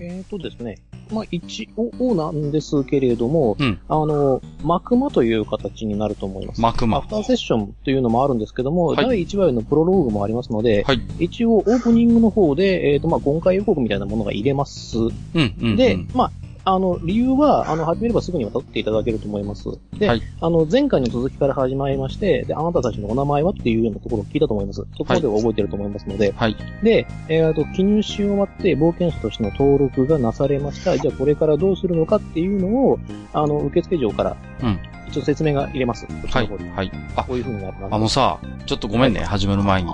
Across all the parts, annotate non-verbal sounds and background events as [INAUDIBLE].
えっ、とですね。まあ、一応なんですけれども、うんあの、マクマという形になると思います。マクマアフ。ターセッションというのもあるんですけども、はい第1話のプロローグもありますので、はい。一応オープニングの方で、えっ、と、まあ、今回予告みたいなものが入れます。うん、うんうん。で、まあ、あの、理由は、あの、始めればすぐに渡っていただけると思います。で、はいあの、前回の続きから始まりまして、で、あなたたちのお名前はっていうようなところを聞いたと思います。そこまでは覚えてると思いますので、はい。で、えっ、と、記入し終わって、冒険者としての登録がなされました。じゃあ、これからどうするのかっていうのを、あの、受付嬢から、うん一応説明が入れます。はい。はい。あ、こういう風になるな。あのさ、ちょっとごめんね、始める前に。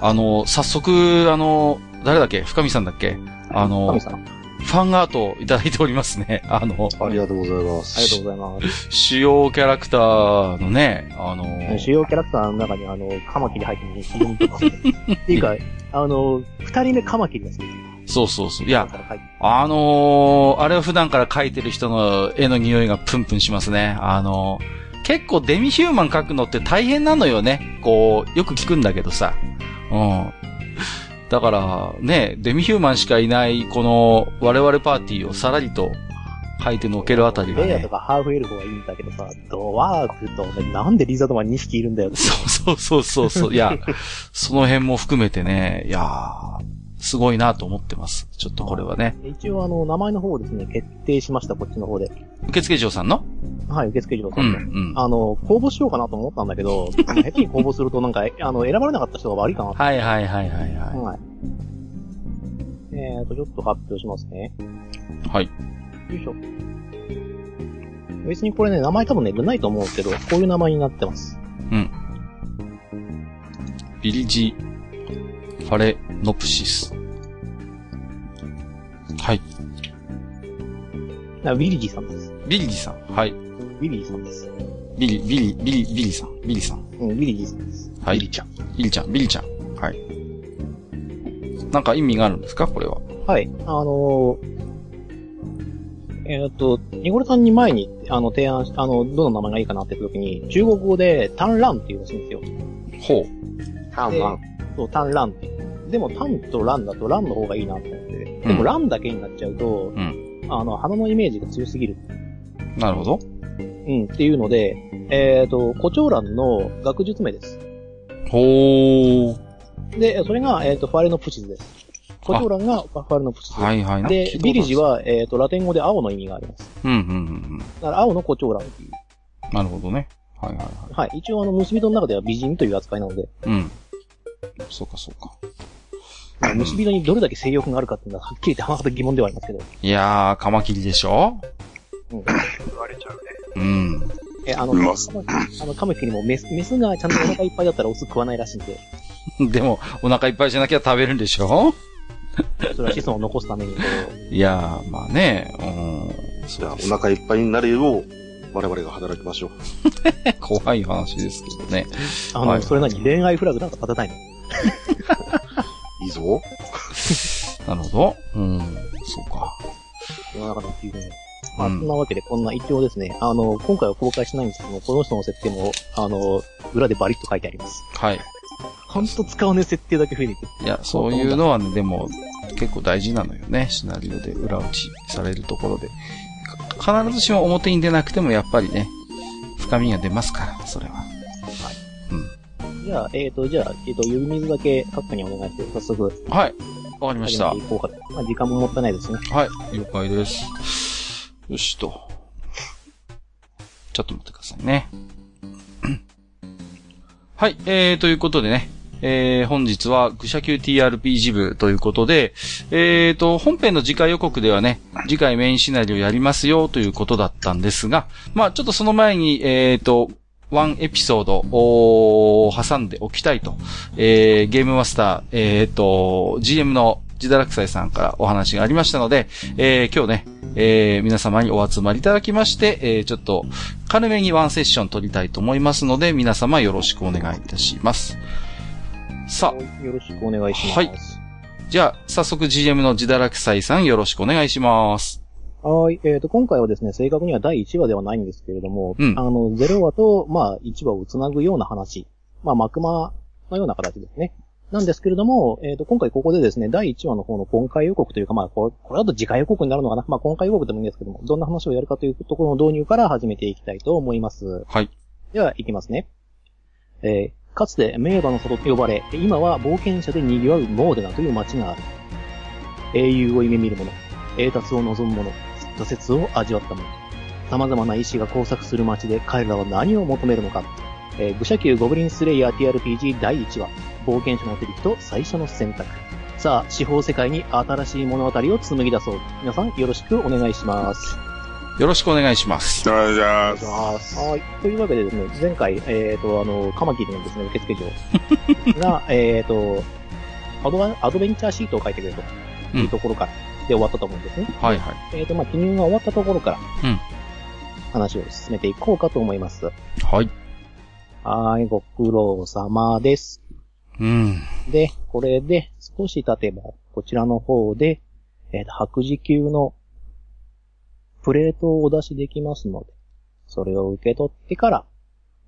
あの、早速、あの、誰だっけ？深見さんだっけ？あの神、さん、あファンアートをいただいておりますね。[LAUGHS] あの、ありがとうございます。りがとうございます。主要キャラクターのね、あの、主要キャラクターの中に、あの、カマキリ入ってるんですけど、[LAUGHS] っていうか、あの、二人目カマキリです。そうそうそう。いや、あのーあれを普段から描いてる人の絵の匂いがプンプンしますね。あのー結構デミヒューマン描くのって大変なのよね。こう、よく聞くんだけどさ。うん。だから、ね、デミヒューマンしかいない、この、我々パーティーをさらりと描いてのけるあたりがねレイヤーと。かハーフエルフはいいんだけどさ、ドワーフと、なんでリザードマン2匹いるんだよって。そうそうそうそう。いや、[LAUGHS] その辺も含めてね、いやーすごいなと思ってます。ちょっとこれはね。一応あの、名前の方をですね、決定しました、こっちの方で。受付嬢さんの？はい、受付嬢さうん、んの。うん。あの、公募しようかなと思ったんだけど、[LAUGHS] 下手に公募するとなんか、あの、選ばれなかった人が悪いかなと。はいはいはいはいははい。えーと、ちょっと発表しますね。い。はい。よいしょ。別にこれね、名前多分ね、ないと思うんですけど、こういう名前になってます。うん。ビリジ・ファレノプシス。はい。あウィリジさんです。ビリジさん。はい。ウィリジさんです。ビリ、ビリ、ビリ、ビリさん。ビリさん。うん、ウィリジさんです。はい。ウィリちゃん。ビリちゃん、ビリちゃん。はい。なんか意味があるんですか？これは。はい。あのー、えーっと、ニゴルさんに前に、あの、提案し、あの、どの名前がいいかなって言った時に、中国語で、タンランって言うらしいんですよ。ほう。タンマン。そう、タンランっていう。でも、タンとランだとランの方がいいなと思って。でうんも、ランだけになっちゃうと、うんあの、花のイメージが強すぎる。なるほど。うん、っていうので、えーっと、胡蝶蘭の学術名です。ほー。で、それが、えーっと、ファレノプシズです。胡蝶蘭がファレノプシズ。はいはい。で、ビリジは。は、えーっと、ラテン語で青の意味があります。うんうんうんうん。だから、青の胡蝶蘭っていう。なるほどね。はいはいははい。一応、あの、結び人の中では美人という扱いなので、い。うん。そうかそうか。まあ結び人にどれだけ性欲があるかっていうのは、はっきり言って甚だ疑問ではありますけど。いやー、カマキリでしょ？うん。言われちゃうね。うん。え、あの、うまカマあの、カマキリもメス、メスがちゃんとお腹いっぱいだったらオス食わないらしいんで、[LAUGHS] でも、お腹いっぱいじゃなきゃ食べるんでしょ？それは子孫を残すために、こいやー、まあね、うん。じゃあ、お腹いっぱいになるよう、我々が働きましょう。[LAUGHS] 怖い話ですけどね。う、あの、はいそれなに恋愛フラグなんか立てたいの？[LAUGHS] いいぞ。なるほど。うん。そうか。世の中のっていうね。まあ、うんそんなわけで、こんな一応ですね、あの、今回は公開しないんですけども、この人の設定も、あの、裏でバリッと書いてあります。はい。ほんと使わねえ設定だけ増えていく。いや、そういうのはね、でも、結構大事なのよね。シナリオで裏打ちされるところで。か必ずしも表に出なくても、やっぱりね、深みが出ますから、それは。じゃあ、えっ、と、じゃあ、えっ、と、呼び水だけ各家にお願いして、早速、はい。わかりました始めてい。こうかと。まあ、時間ももったいないですね。はい。了解です。よしと。ちょっと待ってくださいね。[CLEARS THROAT] はい。えー、ということでね。えー、本日は、愚者級 TRPG 部ということで、えーと、本編の次回予告ではね、次回メインシナリオやりますよということだったんですが、まあちょっとその前に、えーと、ワンエピソードを挟んでおきたいと、えー、ゲームマスター、えーと、GM のジダラクサイさんからお話がありましたので、えー、今日ね、えー、皆様にお集まりいただきまして、えー、ちょっと、軽めにワンセッション取りたいと思いますので、皆様よろしくお願いいたします。さあ、よろしくお願いします。はいじゃあ、早速 GM のジダラクサイさんよろしくお願いします。はい。えっ、と、今回はですね、正確には第1話ではないんですけれども、うんあの、0話と、まあ、1話をつなぐような話。まあ、マクマのような形ですね。なんですけれども、えっ、と、今回ここでですね、第1話の方の今回予告というか、まあ、これ、これだと次回予告になるのかな。まあ、今回予告でもいいんですけども、どんな話をやるかというところの導入から始めていきたいと思います。はい。では、いきますね。えーかつて名馬の里と呼ばれ、今は冒険者で賑わうモーデナという街がある。英雄を夢見る者、栄達を望む者、挫折を味わった者。様々な意志が交錯する街で彼らは何を求めるのか。えー、愚者級ゴブリンスレイヤー TRPG 第1話、冒険者の手引きと最初の選択。さあ、司法世界に新しい物語を紡ぎ出そう。皆さんよろしくお願いします。よろしくお願いします。お願いしまお願いします。はい。というわけでですね、前回、えっ、と、あの、カマキリのですね、受付嬢が、[LAUGHS] えっと、アドバアドベンチャーシートを書いてくれというところから、で終わったと思うんですね。はいはい。えっ、と、まあ、記入が終わったところから、うん話を進めていこうかと思います。はい。はい、ご苦労様です。うん。で、これで少し経てば、こちらの方で、えっ、と、白磁級のプレートをお出しできますので、それを受け取ってから、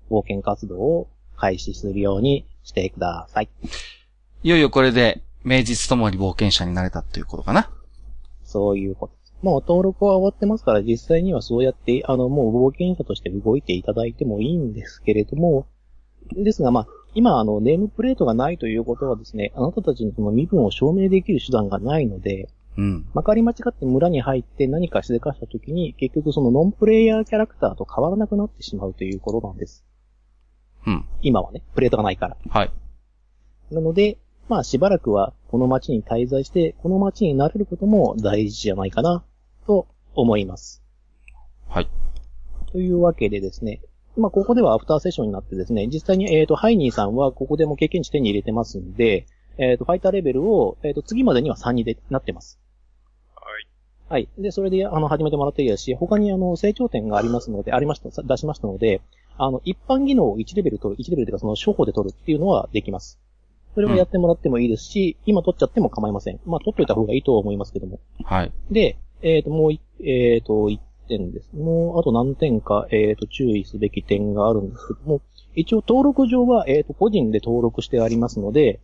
冒険活動を開始するようにしてください。いよいよこれで、名実ともに冒険者になれたっていうことかな。そういうことです。もう登録は終わってますから、実際にはそうやって、あの、もう冒険者として動いていただいてもいいんですけれども、ですがまあ、今あの、ネームプレートがないということはですね、あなたたちのその身分を証明できる手段がないので、うん。まかり間違って村に入って何かしでかした時に、結局そのノンプレイヤーキャラクターと変わらなくなってしまうということなんです。うん。今はね、プレートがないから。はい。なので、まあしばらくはこの街に滞在して、この街になれることも大事じゃないかな、と思います。はい。というわけでですね、まあここではアフターセッションになってですね、実際に、えっ、と、ハイニーさんはここでも経験値手に入れてますんで、えっ、と、ファイターレベルを、えっ、と、次までには3にでなってます。はい。で、それで、あの、始めてもらっていいですし、他に、あの、成長点がありますので、ありました、出しましたので、あの、一般技能を1レベル取る、1レベルというか、その、処方で取るっていうのはできます。それをやってもらってもいいですし、今取っちゃっても構いません。まあ、取っといた方がいいとは思いますけども。はい。で、えっ、と、もうい、えっ、と、1点です。もう、あと何点か、えっ、と、注意すべき点があるんですけども、一応登録上は、えっ、と、個人で登録してありますので、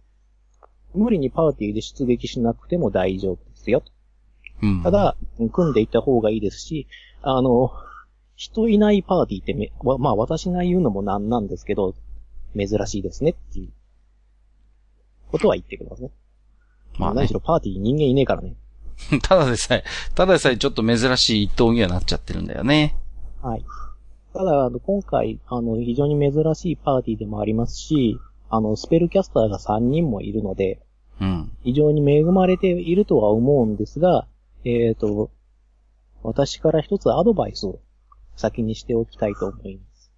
無理にパーティーで出撃しなくても大丈夫ですよ。うん。た、だ、組んでいった方がいいですし、あの、人いないパーティーってめ、わまあ私が言うのもなんなんですけど、珍しいですねっていう、ことは言ってくださいね。まあね何し。ろパーティーに人間いねえからね。[LAUGHS] ただでさえ、ただでさえちょっと珍しい一等にはなっちゃってるんだよね。はい。ただ、あの、今回、あの、非常に珍しいパーティーでもありますし、あの、スペルキャスターが3人もいるので、うん。非常に恵まれているとは思うんですが、えっ、と、私から一つアドバイスを先にしておきたいと思います。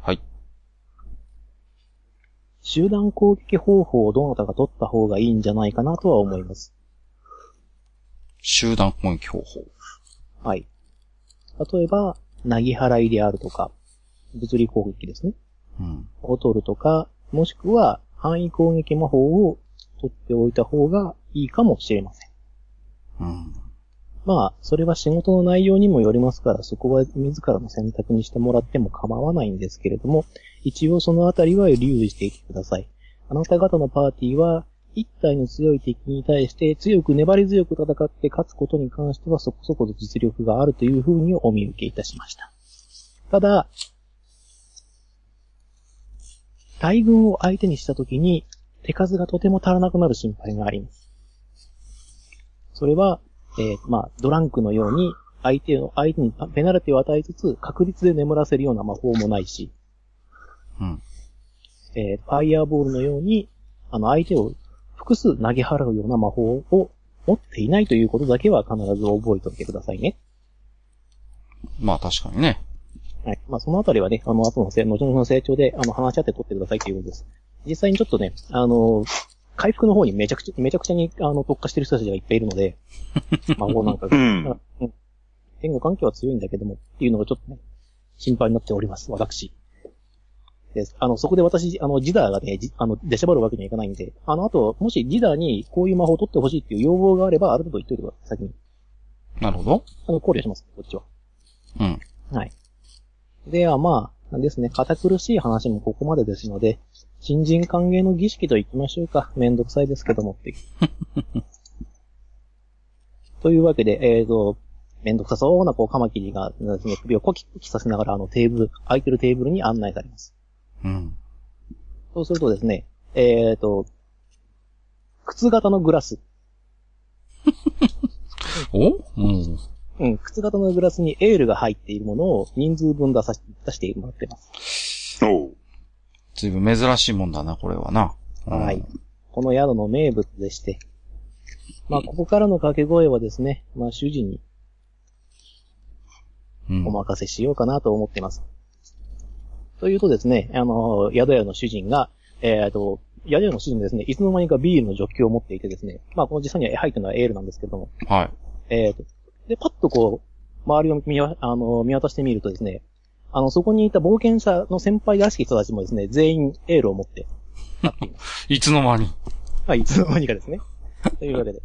はい。集団攻撃方法をどなたか取った方がいいんじゃないかなとは思います。集団攻撃方法。はい。例えば、なぎ払いであるとか、物理攻撃ですね。うん。を取るとか、もしくは範囲攻撃魔法を取っておいた方がいいかもしれません。うん。まあ、それは仕事の内容にもよりますから、そこは自らの選択にしてもらっても構わないんですけれども、一応そのあたりは留意していてください。あなた方のパーティーは、一体の強い敵に対して強く粘り強く戦って勝つことに関してはそこそこの実力があるというふうにお見受けいたしました。ただ、大軍を相手にしたときに手数がとても足らなくなる心配があります。それは、えーまあ、ドランクのように、相手を、相手にペナルティを与えつつ、確率で眠らせるような魔法もないし、うん。えーファイヤーボールのように、あの、相手を複数投げ払うような魔法を持っていないということだけは必ず覚えておいてくださいね。まあ確かにね。はい。まあ、そのあたりはね、あの、後のせ、後々の成長で、あの、話し合って取ってくださいということです。実際にちょっとね、あの、回復の方にめちゃくちゃ、めちゃくちゃに、あの、特化してる人たちがいっぱいいるので、[LAUGHS] 魔法なんかがうん。うん。言語環境は強いんだけども、っていうのがちょっとね、心配になっております、私。です。あの、そこで私、あの、ジダーがね、じあの、出しゃばるわけにはいかないんで、あの、あと、もしジダーにこういう魔法を取ってほしいっていう要望があれば、ある程度言っといてください、先に。なるほど。あの、考慮します、こっちは。うん。はい。では、まあ、ですね、堅苦しい話もここまでですので、新人歓迎の儀式と言ってましょうか。めんどくさいですけどもって。[LAUGHS] というわけで、えっ、と、めんどくさそうな、こう、カマキリがね、首をコキコキさせながら、あの、テーブル、空いてるテーブルに案内されます。うん。そうするとですね、えっ、と、靴型のグラス。[LAUGHS] お？うん。うん、靴型のグラスにエールが入っているものを人数分出さ出してもらってます。おう。ずいぶん珍しいもんだな、これはな。うんはい。この宿の名物でして。まあ、ここからの掛け声はですね、まあ、主人にうんお任せしようかなと思ってます。というとですね、あの、宿屋の主人が、えっ、と、宿屋の主人ですね、いつの間にかビールのジョッキを持っていてですね、まあ、この実際には入ってるのはエールなんですけども、はい。えっ、と、で、パッとこう、周りを見わあの見渡してみるとですね、あの、そこにいた冒険者の先輩らしき人たちもですね、全員エールを持って、[LAUGHS] いつの間に。はい、いつの間にかですね。[LAUGHS] というわけで。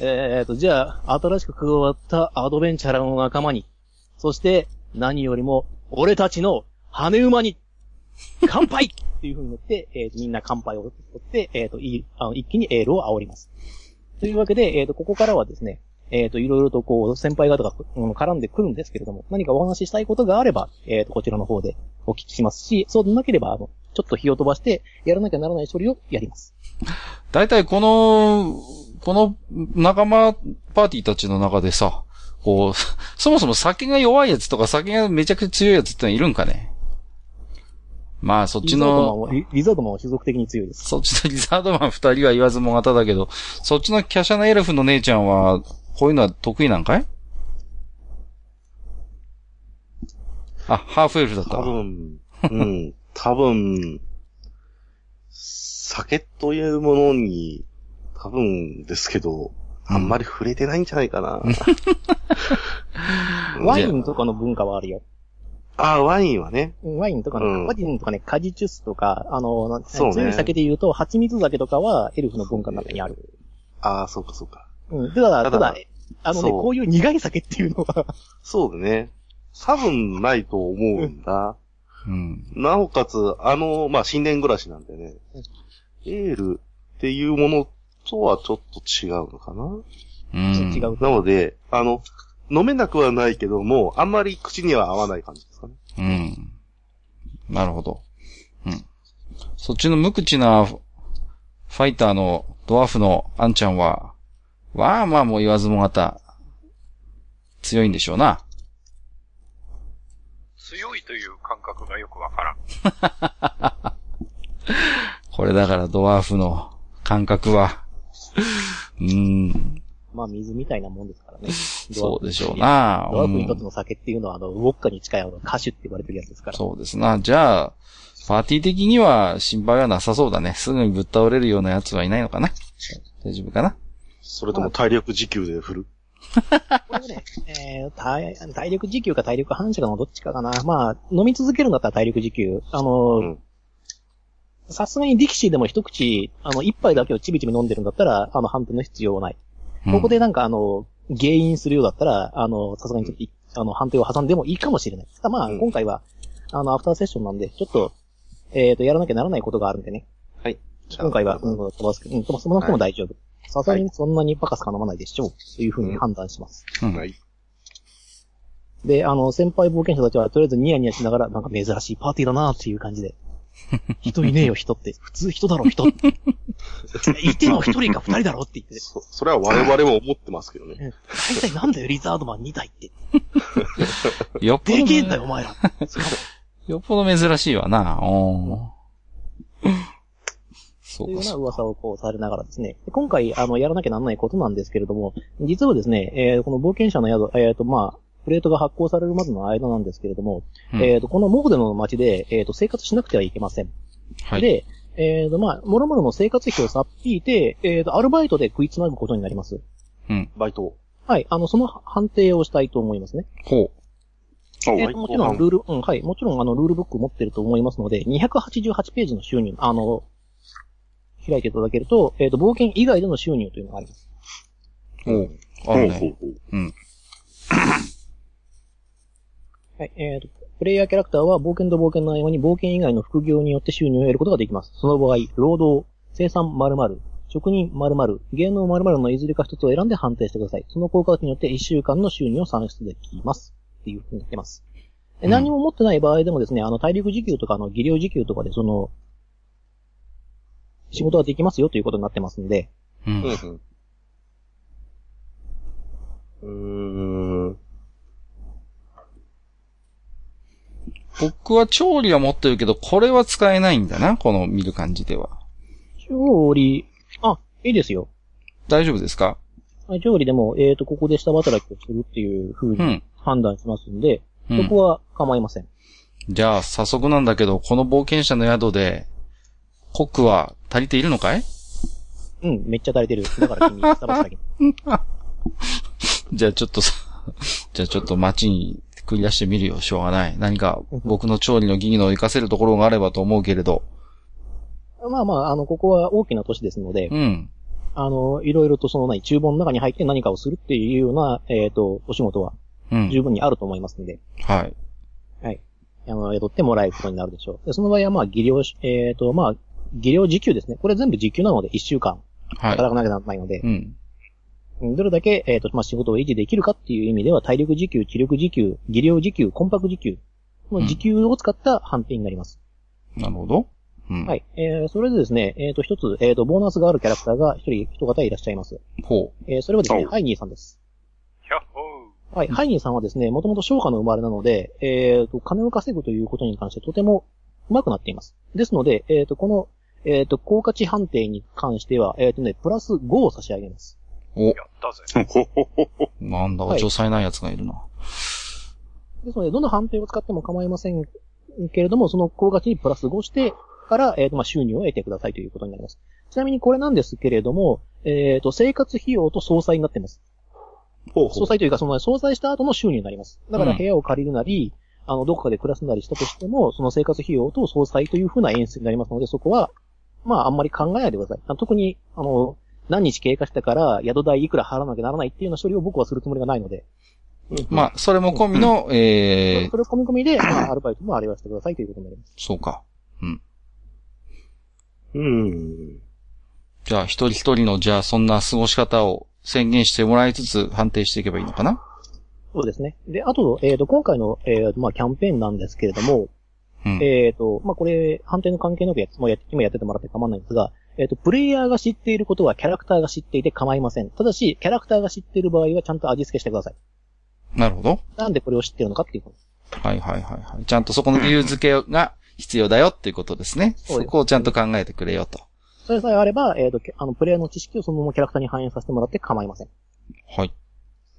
えーと、じゃあ、新しく加わったアドベンチャラーの仲間に、そして、何よりも、俺たちの羽馬に、乾杯っていう風になって、えーと、みんな乾杯を取って、えーと、いいあの一気にエールを煽ります。というわけで、えーと、ここからはですね、えーと、いろいろとこう、先輩方が、うん絡んでくるんですけれども、何かお話ししたいことがあれば、えーと、こちらの方でお聞きしますし、そうでなければ、あの、ちょっと火を飛ばして、やらなきゃならない処理をやります。大体この、この仲間パーティーたちの中でさ、こう、そもそも酒が弱いやつとか酒がめちゃくちゃ強いやつってのはいるんかね？まあそっちリザードマンの、は、リリザードマンは種族的に強いです。そっちのリザードマン二人は言わずもがただけど、そっちの華奢なエルフの姉ちゃんは、こういうのは得意なんかい？あ、ハーフエルフだった多わ。分、うん、多分、酒というものに、多分ですけど、あんまり触れてないんじゃないかな。ワインとかの文化はあるよ。ああ、ワインはね。うんワインとかね、うんワインとかね、果実ジュースとか、あの、なそうね強い酒で言うと、蜂蜜酒とかはエルフの文化の中にある。ああ、そうかそうか。うん。ただ、ただただ、あのね、こういう苦い酒っていうのは、そうだね。多分ないと思うんだ。うん。なおかつ、あの、まあ、新年暮らしなんでね、エールっていうものとはちょっと違うのかな、うん。違う。なので、あの、飲めなくはないけども、あんまり口には合わない感じですかね。うん。なるほど。うん。そっちの無口なフファイターのドワーフのアンちゃんは、わあまあもう言わずもがた、強いんでしょうな。強いという感覚がよくわからん。[LAUGHS] これだからドワーフの感覚は、うーん、まあ、水みたいなもんですからね。そうでしょう。な。ドワーフにとってうんの酒っていうのは、あの、ウォッカに近いあの歌手って言われてるやつですから。そうですな。じゃあ、パーティー的には心配はなさそうだね。すぐにぶっ倒れるような奴はいないのかな大丈夫かなそれとも体力時給で振る？これはね、えー体、体力時給か体力反射かのどっちかかな。まあ、飲み続けるんだったら体力時給。あの、うんさすがにディキシーでも一口、あの、一杯だけをちびちび飲んでるんだったら、あの、判定の必要はない。ここでなんかあの、原因するようだったら、あの、さすがにちょっとい、あの、判定を挟んでもいいかもしれない。ただまあ、うん今回は、あの、アフターセッションなんで、ちょっと、えっ、と、やらなきゃならないことがあるんでね。はい。今回は、うん、飛ばす、うん、飛ばすもなくても大丈夫。さすがにそんなにバカすか飲まないでしょう。というふうに判断します。うんはい。で、あの、先輩冒険者たちはとりあえずニヤニヤしながら、なんか珍しいパーティーだなっていう感じで。[LAUGHS] 人いねえよ、人って。普通人だろ、人。[LAUGHS] いても一人か二人だろって言って。そ、それは我々も思ってますけどね。大体なんだよ、リザードマン2体って。よっぽどねでけえんだよ、お前ら。よっぽど珍しいわな。おーそというような。噂をこうされながらですね。で今回、あの、やらなきゃならないことなんですけれども、実はですね、えーこの冒険者の宿、えっ、と、まあ、プレートが発行されるまでの間なんですけれども、うんえっ、と、このモーデの街で、えっ、と、生活しなくてはいけません。はい。で、えっ、と、まあ、もろもろの生活費をさっぴいて、えっ、と、アルバイトで食いつなぐことになります。うん。バイト。はい、あの、その判定をしたいと思いますね。ほあえーともちろん、ルール、うん、はい、もちろん、あの、ルールブック持ってると思いますので、288ページの収入、あの、開いていただけると、えっ、と、冒険以外での収入というのがあります。う。ほう。あるね。ほうほう。うん。[COUGHS] はい、えーと、プレイヤーキャラクターは冒険と冒険の合間に冒険以外の副業によって収入を得ることができます。その場合、労働、生産〇〇、職人〇〇、芸能〇〇のいずれか一つを選んで判定してください。その効果によって1週間の収入を算出できます。っていう風になってます。でうん何も持ってない場合でもですね、あの、体力時給とか、あの、技量時給とかで、その、仕事ができますよということになってますんで、うん。うんうん。うーん。僕は調理は持ってるけど、これは使えないんだな、この見る感じでは。調理、あ、いいですよ。大丈夫ですか？はい調理でも、えっ、と、ここで下働きをするっていう風にうん。判断しますんで、うんそこは構いません。じゃあ、早速なんだけど、この冒険者の宿で、コックは足りているのかい？うん、めっちゃ足りてる。だから君、下働き。[LAUGHS] じゃあちょっとさ、じゃあちょっと街に繰り出してみるよ。しょうがない。何か僕の調理の技能を活かせるところがあればと思うけれど。まあまあ、あの、ここは大きな都市ですので、うん。あの、いろいろとそのない、厨房の中に入って何かをするっていうような、えっ、と、お仕事はうん。十分にあると思いますので、はい。はい。あの、雇ってもらえることになるでしょう。でその場合は、まあ、技量し、えっ、と、まあ、技量時給ですね。これ全部時給なので、1週間はい。働かなきゃならないので、うん。うんどれだけ、えっ、と、まあ、仕事を維持できるかっていう意味では、体力時給、知力時給、技量時給、魂拍時給、この時給を使った判定になります。なるほど。うん。はい。えー、それでですね、えっ、と、一つ、えっ、と、ボーナスがあるキャラクターが一人、一方いらっしゃいます。ほえー、それはですね、おハイニーさんです。ー。はい。ハイニーさんはですね、もともと商家の生まれなので、えっ、と、金を稼ぐということに関してとても上手くなっています。ですので、えっ、と、この、えっ、と、効果値判定に関しては、えっ、とね、プラス5を差し上げます。う。おや、ったぜ。[LAUGHS] なんだ、はい女才ない奴がいるな。ですので、どの判定を使っても構いませんけれども、その効果値にプラス5してから、えっ、と、まあ、収入を得てくださいということになります。ちなみにこれなんですけれども、えっ、と、生活費用と総裁になっています。ほうほ総裁というか、その総裁した後の収入になります。だからうん部屋を借りるなり、あの、どこかで暮らすなりしたとしても、その生活費用と総裁という風な演出になりますので、そこは、まあ、あんまり考えないでください。あ特に、あの、何日経過したから、宿代いくら払わなきゃならないっていうような処理を僕はするつもりがないので、まあ、それも込みの、ええそれを込み込みで、まあ、アルバイトもあれはしてくださいということになります。そうか。うん。うん。じゃあ、一人一人の、じゃあ、そんな過ごし方を宣言してもらいつつ判定していけばいいのかな？そうですね。で、あと、えっ、と、今回の、えーまあ、キャンペーンなんですけれども、うん。えっ、と、まあ、これ、判定の関係なくやっもうや今やっててもらって構わないんですが、えっ、と、プレイヤーが知っていることはキャラクターが知っていて構いません。ただし、キャラクターが知っている場合はちゃんと味付けしてください。なるほど。なんでこれを知っているのかっていうこと。はいはいはいはい。ちゃんとそこの理由付けが必要だよっていうことですね。そこをちゃんと考えてくれよと。それさえあれば、えっ、と、けあの、プレイヤーの知識をそのままキャラクターに反映させてもらって構いません。はい。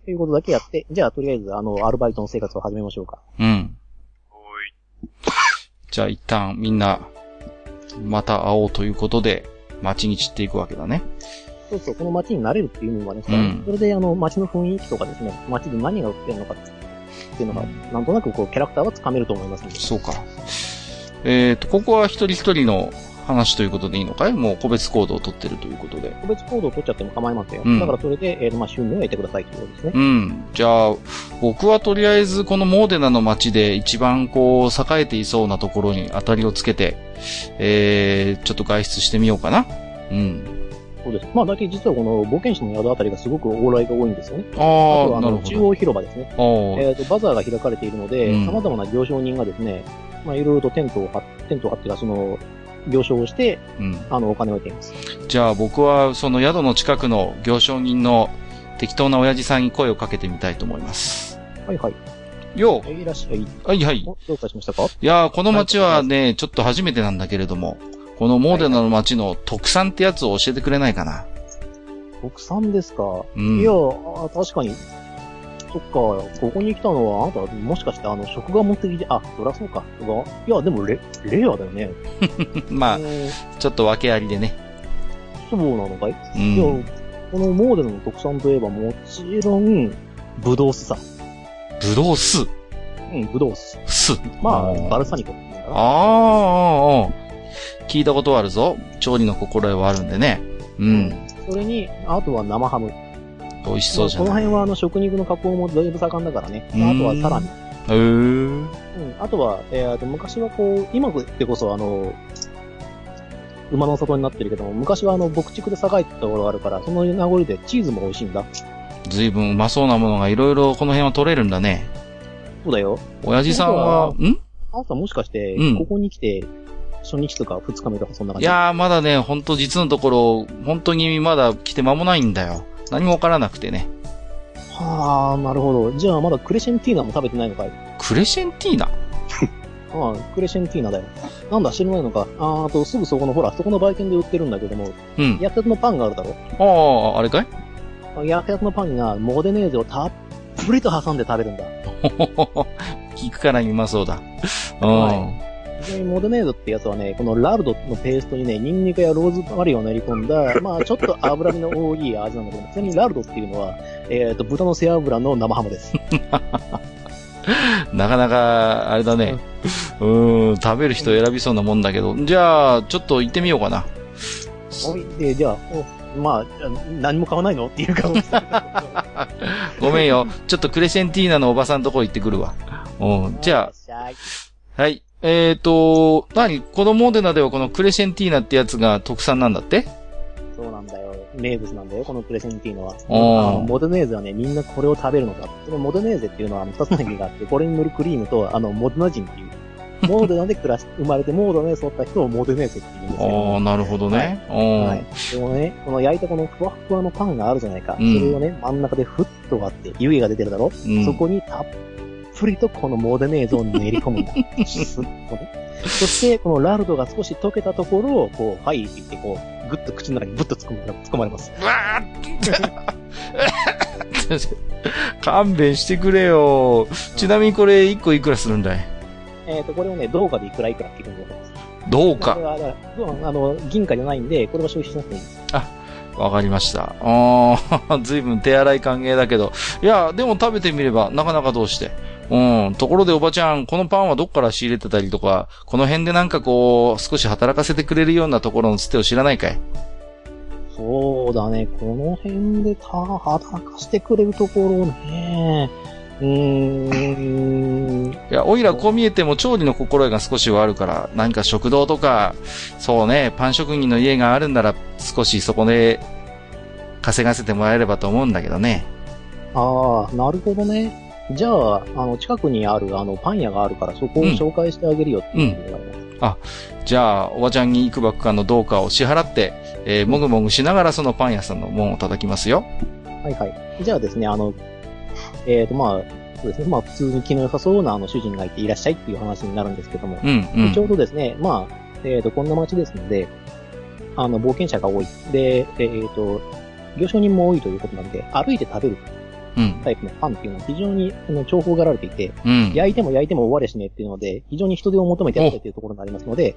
ということだけやって、じゃあ、とりあえず、あの、アルバイトの生活を始めましょうか。うん。ほじゃあ一旦みんな、また会おうということで、街に散っていくわけだね。そうそう、この街に慣れるっていう意味はね、うんそれで、あの、街の雰囲気とかですね、街で何が売ってるのかっていうのが、なんとなくこう、キャラクターはつかめると思いますので。そうか。えっ、と、ここは一人一人の話ということでいいのかい？もう個別行動を取ってるということで。個別行動を取っちゃっても構いませんよ。うんだからそれで、えーとまあ、収入を得てくださいということですね。うん。じゃあ、僕はとりあえずこのモーデナの街で一番こう、栄えていそうなところに当たりをつけて、えー、ちょっと外出してみようかな。うん。そうです。まあ、だけ実はこの冒険者の宿あたりがすごく往来が多いんですよね。あああ、あの、中。央広場ですね。えっ、と、バザーが開かれているので、うん様々な行商人がですね、まあ、いろいろとテントを張っテントを張ってか、その、行商をして、うん。あの、お金を得ています。じゃあ僕はその宿の近くの行商人の適当な親父さんに声をかけてみたいと思います。はいはい。よえーいらっしゃい。うはいはい。おどうかしましたか？いやー、この街はね、ちょっと初めてなんだけれども、このモーデナの街の特産ってやつを教えてくれないかな。国産ですか、うんいや、あ確かに。そっか、ここに来たのは、あなた、もしかして、あの、食が持ってきて、あ、そらそうか。食がいや、でもレ、レアだよね。[LAUGHS] まあちょっと訳ありでね。そうなのかい、ういやん。、このモーデルの特産といえば、もちろん、ブドウ酢さ。ブドウ酢？うん、ブドウ酢。酢。まあ、ーバルサニコっていうんだな。あーあー、あー聞いたことはあるぞ。調理の心得はあるんでね。うん。それに、あとは生ハム。美味しそうじゃない。この辺は、あの、食肉の加工もだいぶ盛んだからね。うんあとはサラミ。へー。うん。あとは、えー、と昔はこう、今でこそあの、馬の里になってるけども、昔はあの、牧畜で栄えてたところがあるから、その名残でチーズも美味しいんだ。ずいぶんうまそうなものがいろいろこの辺は取れるんだね。そうだよ。親父さんは、そん？あなたもしかしてうん、ここに来て、初日とか二日目とかそんな感じいやー、まだね、ほんと実のところ、本当にまだ来て間もないんだよ。何もわからなくてね。はあ、なるほど。じゃあまだクレシェンティーナも食べてないのかい？クレシェンティーナ？[LAUGHS] ああ、クレシェンティーナだよ。なんだ、知らないのか。あーあと、すぐそこの、ほら、そこの売店で売ってるんだけども、うん。焼きたてのパンがあるだろ？ああ、あれかい？焼きたてのパンには、モデネーゼをたっぷりと挟んで食べるんだ。[LAUGHS] 聞くからにうまそうだ。うん。はちなみにモデネーゼってやつはね、このラルドのペーストにね、ニンニクやローズマリーを練り込んだ、[LAUGHS] まあちょっと脂身の多い味なんだけども、ちなみにラルドっていうのは、えっ、と、豚の背脂の生ハムです。[LAUGHS] なかなか、あれだね。うん、食べる人選びそうなもんだけど。じゃあ、ちょっと行ってみようかな。おいで、じゃあ、おまあ、何も買わないの？っていうかもしれないごめんよ。ちょっとクレセンティーナのおばさんのとこ行ってくるわ。うん。じゃあ。あ、はい。えっ、ー、と、何？このモデナではこのクレセンティーナってやつが特産なんだって？そうなんだよ。名物なんだよ、このクレセンティーノは。あのモデネーゼはね、みんなこれを食べるのだ。そのモデネーゼっていうのは、あの二つの意味があって、これに塗るクリームと、あの、モデナ人っていう。[LAUGHS] モーデナで暮らし、生まれてモーデナで育った人をモデネーゼって言うんですけど。ああ、なるほどね。うんはい。でもね、この焼いたこのふわふわのパンがあるじゃないか。うんそれをね、真ん中でふっと割って、湯気が出てるだろ、うんそこにたっぷりとこのモデネーゼを練り込むんだ。スッとね。そして、このラルドが少し溶けたところを、こう、はいって言って、こう、ぐっと口の中にぶっと突っ込まれます。うわー [LAUGHS] 勘弁してくれよ。ちなみにこれ1個いくらするんだい？えっ、と、これをね、銅貨でいくらいくらっていうふうに思います。どうか。これは、だからうんあの、銀貨じゃないんで、これは消費しなくていいです。わかりました。ああ、ずいぶん手洗い歓迎だけど。いや、でも食べてみれば、なかなかどうして？うん。ところでおばちゃん、このパンはどっから仕入れてたりとか、この辺でなんかこう、少し働かせてくれるようなところのつてを知らないかい？そうだね、この辺でた、働かしてくれるところね。うーん。いや、おいらこう見えても調理の心得が少しはあるから、何か食堂とか、そうね、パン職人の家があるんなら、少しそこで、稼がせてもらえればと思うんだけどね。ああ、なるほどね。じゃあ、あの、近くにある、あの、パン屋があるから、そこを紹介してあげるよっていうふうに言われます。じゃあ、おばちゃんに幾ばくかのどうかを支払って、えーもぐもぐしながらそのパン屋さんの門を叩きますよ。はいはい。じゃあですね、あの、えっ、と、まあ、そうですね、まあ、普通に気の良さそうな、あの、主人がいていらっしゃいっていう話になるんですけども、うん、うん。ちょうどですね、まあ、えっ、と、こんな街ですので、あの、冒険者が多い。で、えっ、と、行商人も多いということなんで、歩いて食べるうん、タイプのパンっていうのは非常にあの重宝がられていて、うん。焼いても焼いても終わりやしねっていうので、非常に人手を求めてやってるというところがありますので、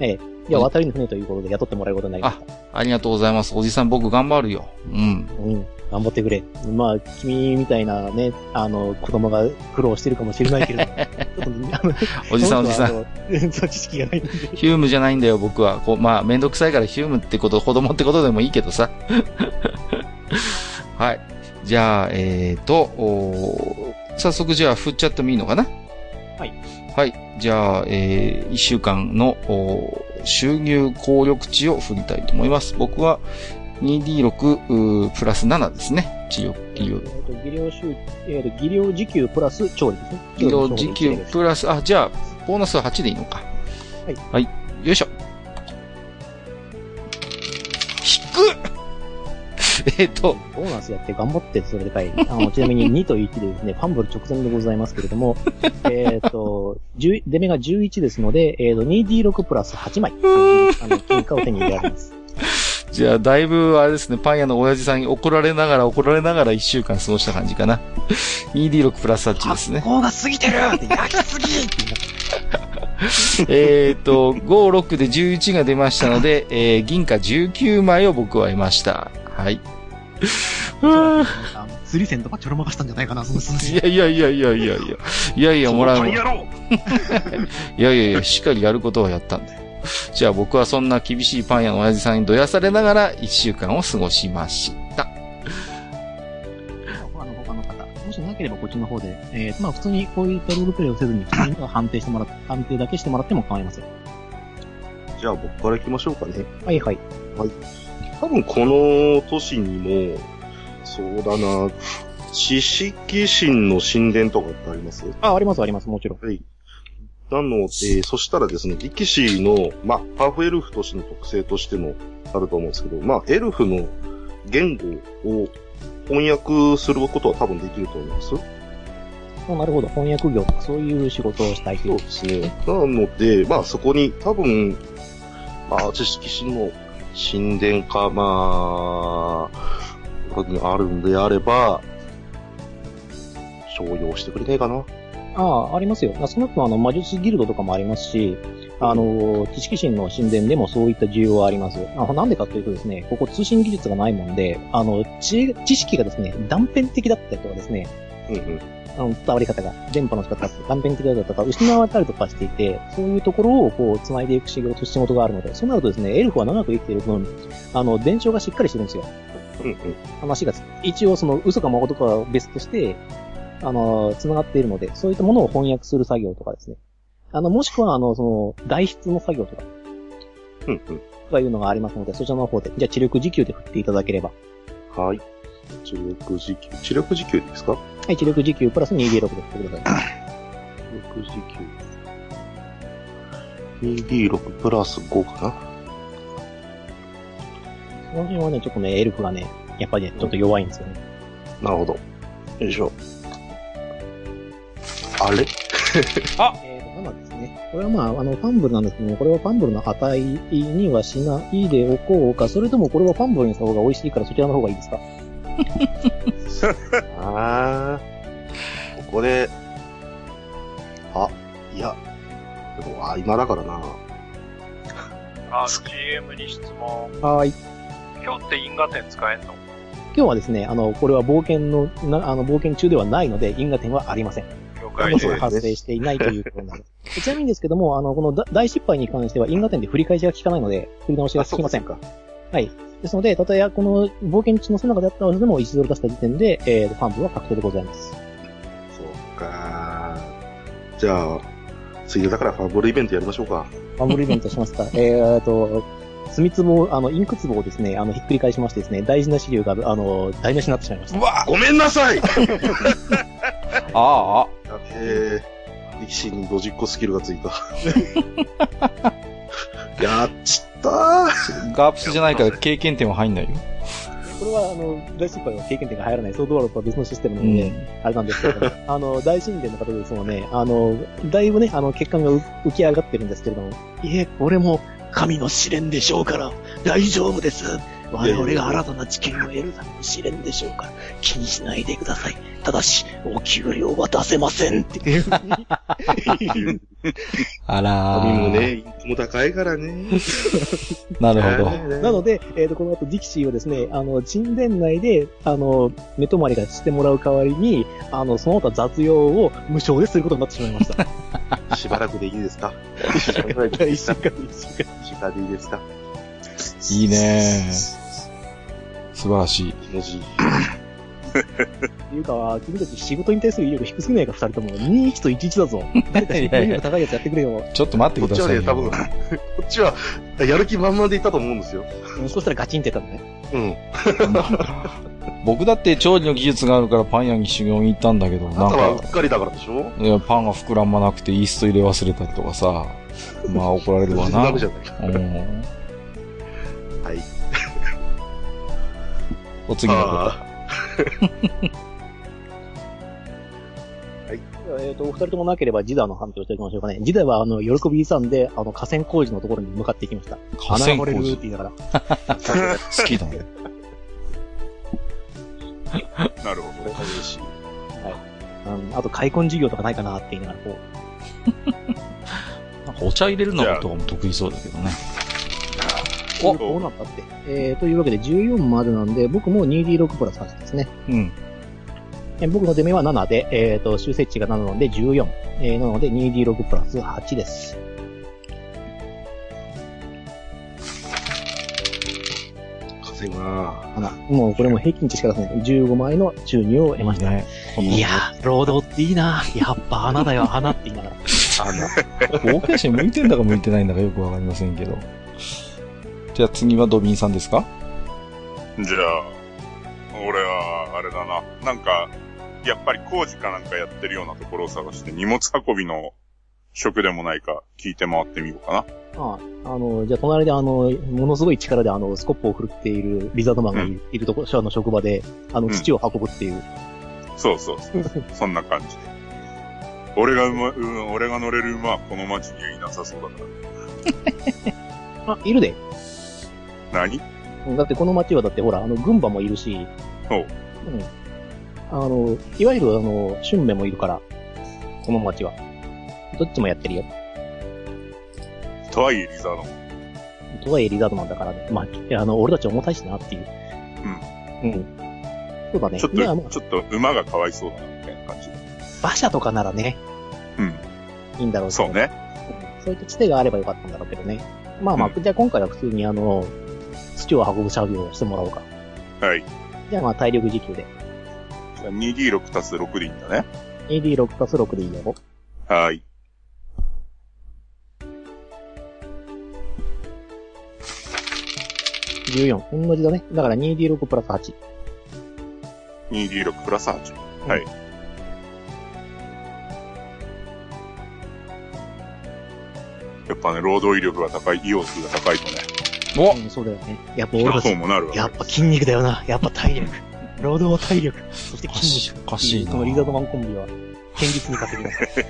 ええ、いや、うん渡りの船ということで雇ってもらえることになりました。ありがとうございます。おじさん僕頑張るよ。うん。うん。頑張ってくれ。まあ、君みたいなね、あの、子供が苦労してるかもしれないけれども、[LAUGHS] ちょっとね、あの、おじさんおじさん。ん。そう、知識がないんで。ヒュームじゃないんだよ、僕は。こう、まあ、めんどくさいからヒュームってこと、子供ってことでもいいけどさ。[LAUGHS] はい。じゃあ、えーと、早速じゃあ振っちゃってもいいのかな？はい。はい。じゃあ、えー、一週間の、収入効力値を振りたいと思います。僕は 2D6 うープラス7ですね。治療、技量え。っと、技量収、えっと、技量時給プラス調理ですね。技量時給プラス、あ、じゃあ、ボーナスは8でいいのか。はい。はい。よいしょ。引くえっと、ボーナスやって頑張って、それでかい。あの、ちなみに2と1でですね、ファンブル直前でございますけれども、[LAUGHS] えっと、10出目が11ですので、えっ、と、2D6 プラス8枚、あの、金貨を手に入れられます。[LAUGHS] じゃあ、だいぶ、あれですね、パン屋の親父さんに怒られながら怒られながら一週間過ごした感じかな。2D6 プラス8ですね。が過ぎてる焼きすぎ [LAUGHS] えっと、5、6で11が出ましたので、えー、銀貨19枚を僕は得ました。はい。[LAUGHS] 釣り線とかちょろまかしたんじゃないかな、その数いやいやいやいやいやいや。いやいや、もらうそのパン野郎いやいやいや、しっかりやることはやったんだよ。じゃあ僕はそんな厳しいパン屋の親父さんにどやされながら一週間を過ごしました。他の他の方、もしなけければこっちの方で、えー、まあ普通にこういったロールプレイをせずに、普通に判定してもらって、[LAUGHS] 判定だけしてもらっても構いません。じゃあ僕から行きましょうかね。はいはい。多分この都市にも、そうだな、知識心の神殿とかってあります？あ、ありますあります、もちろん。はい。なので、そしたらですね、力士の、まあ、ハーフエルフとしての特性としてもあると思うんですけど、まあ、エルフの言語を翻訳することは多分できると思います？あなるほど。翻訳業とかそういう仕事をしたいというそうですね。なので、まあ、そこに多分、まあ、知識心の神殿か、まあ、にあるんであれば、商用してくれないかな。ああ、ありますよ。少なくともあの、魔術ギルドとかもありますし、あの、知識心の神殿でもそういった需要はあります。あなんでかというとですね、ここ通信技術がないもんで、あの、知知識がですね、断片的だったりとかですね、うんうん。あの、伝わり方が、電波の仕方が断片的だったか、失われたりとかしていて、そういうところをこう、繋いでいく仕事、仕事があるので、そうなるとですね、エルフは長く生きている分、あの、伝承がしっかりしてるんですよ。うんうん。話がつ、一応その嘘か誠かは別として、あの、繋がっているので、そういったものを翻訳する作業とかですね。あの、もしくは、あの、その、代筆の作業とか、うんうん。とかいうのがありますので、そちらの方で、じゃあ、知力時給で振っていただければ。はい。知力時給。知力時給ですか？はい、知力時給プラス 2D6 で振ってください。知力時給。2D6 プラス5かな？その辺はね、ちょっとね、エルフがね、やっぱりね、ちょっと弱いんですよね。なるほど。よいしょ。あれ？[LAUGHS] えーと、7ですね。これはまあ、あの、ファンブルなんですけども、これはファンブルの値にはしないでおこうか、それともこれはファンブルにした方が美味しいからそちらの方がいいですか？あー。ここで、あ、いや、でも、あ、今だからな。あ、GM に質問。はーい。今日って因果点使えんの？今日はですね、あの、これは冒険の、なあの、冒険中ではないので、因果点はありません。了解です。発生していないということになる。ちなみにですけども、あの、このだ大失敗に関しては因果点で振り返しが効かないので、振り直しが効きません。か。はい。ですので、たとえこの冒険中の最中であったのでも1ドル出した時点で、えー、ファンブは確定でございます。そうか。じゃあ、ついでだからファブルイベントやりましょうか。ファンブルイベントしますか。[LAUGHS] えーと、墨壺、あの、インク壺をですね、あの、ひっくり返しましてですね、大事な資料が、あの、台無しになってしまいました。うわごめんなさいやああ、べえ、力士に50個スキルがついた。[LAUGHS] やっちったー。ガープスじゃないから経験点は入んないよ。これは、あの、大失敗は経験点が入らないソードワールドとは別のシステムなうので、ん。あれなんですけども、あの、大神殿の方ですもんね、あの、だいぶね、あの、血管がう浮き上がってるんですけれども、いえ、これも神の試練でしょうから、大丈夫です。我々が新たな知見を得るための試練でしょうか？ら、気にしないでください。ただし、お給料は出せませんっていう。[LAUGHS] あらー。髪もね、も高いからね。[LAUGHS] なるほど。なので、えっ、と、この後、ディキシーをですね、あの、神殿内で、あの、目泊まりがしてもらう代わりに、あの、その他雑用を無償ですることになってしまいました。[LAUGHS] しばらくでいいですか？一週間、一週間。一週間でいいですか？いいね素晴らしい。文字。っていうか、君たち仕事に対する意欲低すぎないか、二人とも。21と11だぞ。誰か仕事意欲高いやつやってくれよ。ちょっと待ってくださいよ。こっちはね、多分、こっちは、やる気満々でいったと思うんですよ。うんそしたらガチンってたのね。うん。[LAUGHS] 僕だって調理の技術があるからパン屋に修行に行ったんだけど、あなんなたはうか、っかりだからでしょ？いやパンが膨らまなくてイースト入れ忘れたりとかさ、まあ怒られるわな。[LAUGHS] ダメじゃない。うん。お次のこあ [LAUGHS] えっ、と、お二人ともなければジダの判定をしておきましょうかね。ジダは、あの、喜びさんで、あの、河川工事のところに向かっていきました。と。河川工穴が掘れるって事。言いながら。[LAUGHS] 好きだね。[LAUGHS] なるほこれが嬉しい。うん、あと、開墾事業とかないかなって言いながら、こう、なんかお茶入れるのとかも得意そうだけどね。お、こうなったって。えー、というわけで14までなんで、僕も 2D6 プラス8ですね。うん。え僕の出目は7で、えっ、と、修正値が7なので14。えー、なので 2D6 プラス8です。河稼ぐな。もうこれも平均値しか出せない。15枚の収入を得ました。ね。いやー、労働っていいなやっぱ穴だよ、[LAUGHS] 穴って言いながら。あの、冒険者に向いてんだか向いてないんだかよくわかりませんけど。じゃあ次はドビンさんですか？じゃあ、俺は、あれだな。なんか、やっぱり工事かなんかやってるようなところを探して、荷物運びの職でもないか聞いて回ってみようかな。ああ、あの、じゃあ隣であの、ものすごい力であの、スコップを振るっているリザードマンがいる,、いるところ、の職場で、あの、うん土を運ぶっていう。そうそうそう。[LAUGHS] そんな感じで。俺が馬、うん、俺が乗れる馬はこの町にはいなさそうだから。[LAUGHS] あ、いるで。何？だってこの町はだってほら、あの、群馬もいるし、おううん。あの、いわゆるあの、春梅もいるから、この町は。どっちもやってるよ。とはいえリザードマン。とはいえリザードマンだからね。まあ、あの、俺たち重たいしなっていう。うん。うん。そうだね。ちょっいや、もうと、ちょっと馬がかわいそうだな、みたいな感じ。馬車とかならね、うん。いいんだろうけどそうね。うんそういったつてがあればよかったんだろうけどね。まあまあ、うじゃあ今回は普通にあの、土を運ぶ作業をしてもらおうか。はい。じゃあまあ体力時給で。じゃあ 2D6 足す6でいいんだね。AD6 たす6でいいよ。はい。14。同じだね。だから 2D6 プラス8。2D6 プラス8。はい。やっぱね、労働威力が高い、イオスが高いとね、おうん、そうだよね。やっぱ俺たち、やっぱ筋肉だよな。やっぱ体力。労働は体力。そして筋肉。おかしいなこのリザードマンコンビは、堅実に稼ぎます。5、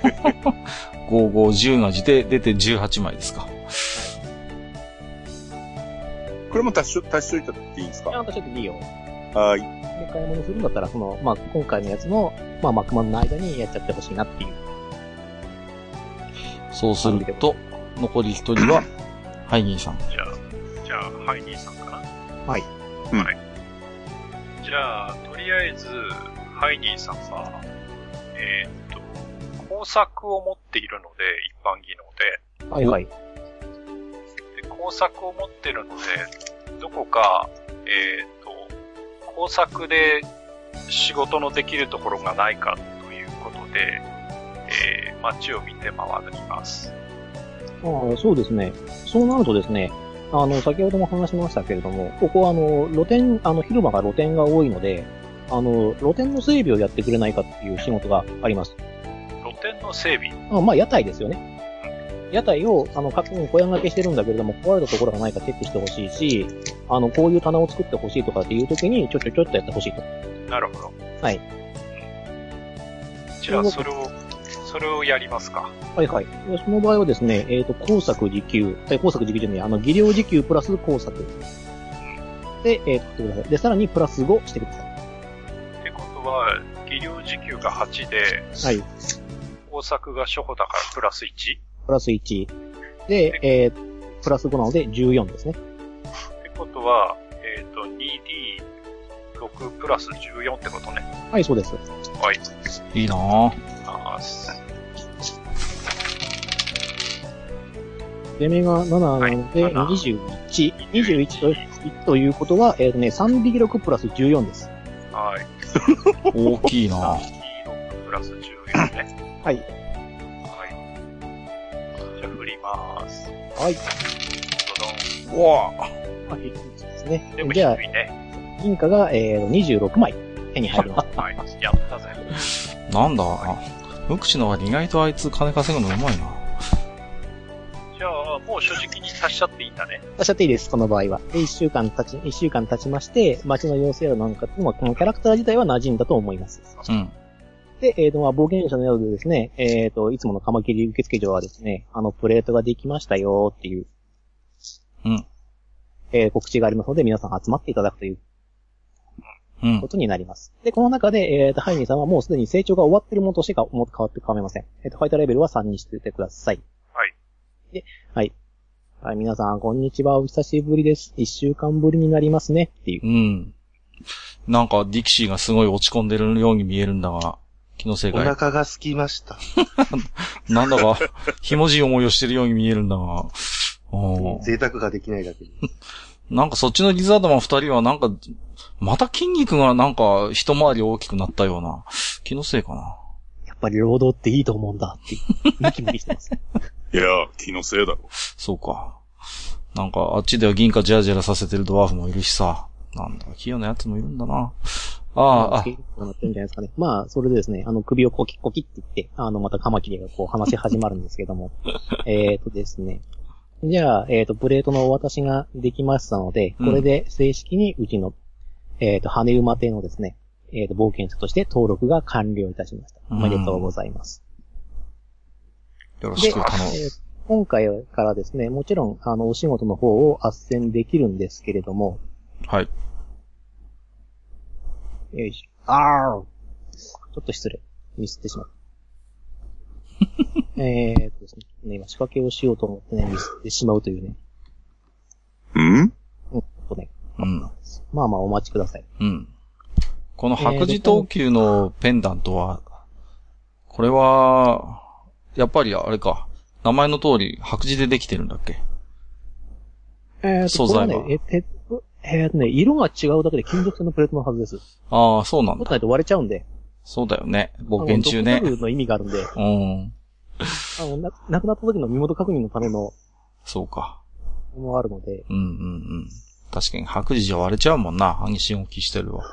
5、10が出て、出て18枚ですか。これも足しと、足しといたっていいんですか？いや、私ちょっといいよ。はい。で、買い物するんだったら、その、まあ、今回のやつの、まあ、マクマンの間にやっちゃってほしいなっていう。そうすると、残り一人は、[LAUGHS] ハイニーさん。じゃあ、じゃあ、ハイニーさんかなはい。うんはい。じゃあ、とりあえず、ハイニーさんは、えーっと、工作を持っているので、一般技能はいはい。で、で工作を持ってるので、どこか、えーっと、工作で仕事のできるところがないかということで、えー、街を見て回ります。ああ、そうですね。そうなるとですね、あの、先ほども話しましたけれども、ここはあの、露店、あの、広場が露店が多いので、あの、露店の整備をやってくれないかっていう仕事があります。露店の整備？あまあ、屋台ですよね。屋台を、あの、各小屋掛けしてるんだけれども、壊れたところがないかチェックしてほしいし、あの、こういう棚を作ってほしいとかっていう時に、ちょちょちょっとやってほしいと。なるほど。はい。じゃあ、それを、それをやりますか。はいはい。でその場合はですね、えっ、と、工作時給、え、工作時給じゃない、あの、技量時給プラス工作。で、えっ、と、ください。で、さらにプラス5してください。ってことは、技量時給が8で、はい。工作が初歩だからプラス 1? プラス1。で、えー、プラス5なので14ですね。ってことは、えっ、と、2D6 プラス14ってことね。はい、そうです。はい。いいなぁ。あーす出目が7なので、はい7 21。21とということは、えっ、とね、3D6 プラス14です。はい。大きいなぁ。2D6 プラス14ね。はい。はい。じゃあ振ります。はい。ドドうわまあ、平均値ですねン。でもじゃあ低、いね。銀貨が、えー、26枚手に入ります。はい。やったぜ。なんだ？無口の割に意外とあいつ金稼ぐのうまいな。じゃあ、もう所持金に足しちゃっていいんだね。おっしゃっていいです、この場合は。で、1週間経ち、一週間経ちまして、街の妖精やなんかっていうのは、このキャラクター自体は馴染んだと思います。うん。で、えっ、と、まあ、冒険者の宿でですね、えっ、と、いつものカマキリ受付所はですね、あの、プレートができましたよっていう、うん。えー告知がありますので、皆さん集まっていただくといううんこ。とになります。で、この中で、えっ、と、ハイニーさんはもうすでに成長が終わっているものとしてか、もう変わって構いません。えっ、と、ファイターレベルは3にしててください。はい。で、はい。はい、皆さん、こんにちは。お久しぶりです。一週間ぶりになりますね。っていう。うん。なんか、ディキシーがすごい落ち込んでるように見えるんだが、気のせいおかい。腹が空きました。[LAUGHS] なんだか、ひもじい思いをしてるように見えるんだが。おー贅沢ができないだけで。なんかそっちのリザードマン二人はなんか、また筋肉がなんか一回り大きくなったような気のせいかな。やっぱり労働っていいと思うんだって、ムキムキしてます。[LAUGHS] いや、気のせいだろ。そうか。なんかあっちでは銀貨ジャラジャラさせてるドワーフもいるしさ。なんだ、器用なやつもいるんだな。ああ、あなってるんじゃないですかね。まあ、それでですね、あの、首をコキコキって言って、あの、またカマキリがこう話し始まるんですけども。[LAUGHS] えっとですね。じゃあ、えっ、と、プレートのお渡しができましたので、これで正式にうちの、えっ、と、羽馬艇のですね、えっ、と、冒険者として登録が完了いたしました。おめでとうございます。で、よろしく頼む。えー今回からですね、もちろん、あの、お仕事の方を斡旋できるんですけれども、はい。よいしょ。あーちょっと失礼。ミスってしまった。[LAUGHS] えーっとですね、ね今仕掛けをしようと思ってね、ミスってしまうというね。うん？うん、とね。うん。まあまあお待ちください。うん。この白磁等級のペンダントは、これは、やっぱりあれか。名前の通り白磁でできてるんだっけ？えーっと、素材はえ、て、えーっとね、色が違うだけで金属製のプレートのはずです。ああ、そうなんだ。取ったないと割れちゃうんで。そうだよね。冒険中ねあの。ドッグタグの意味があるんで、うん。あの、な亡くなった時の身元確認のためのそうか。もあるので、うんうんうん。確かに白磁じゃ割れちゃうもんな。安心置きしてるわ。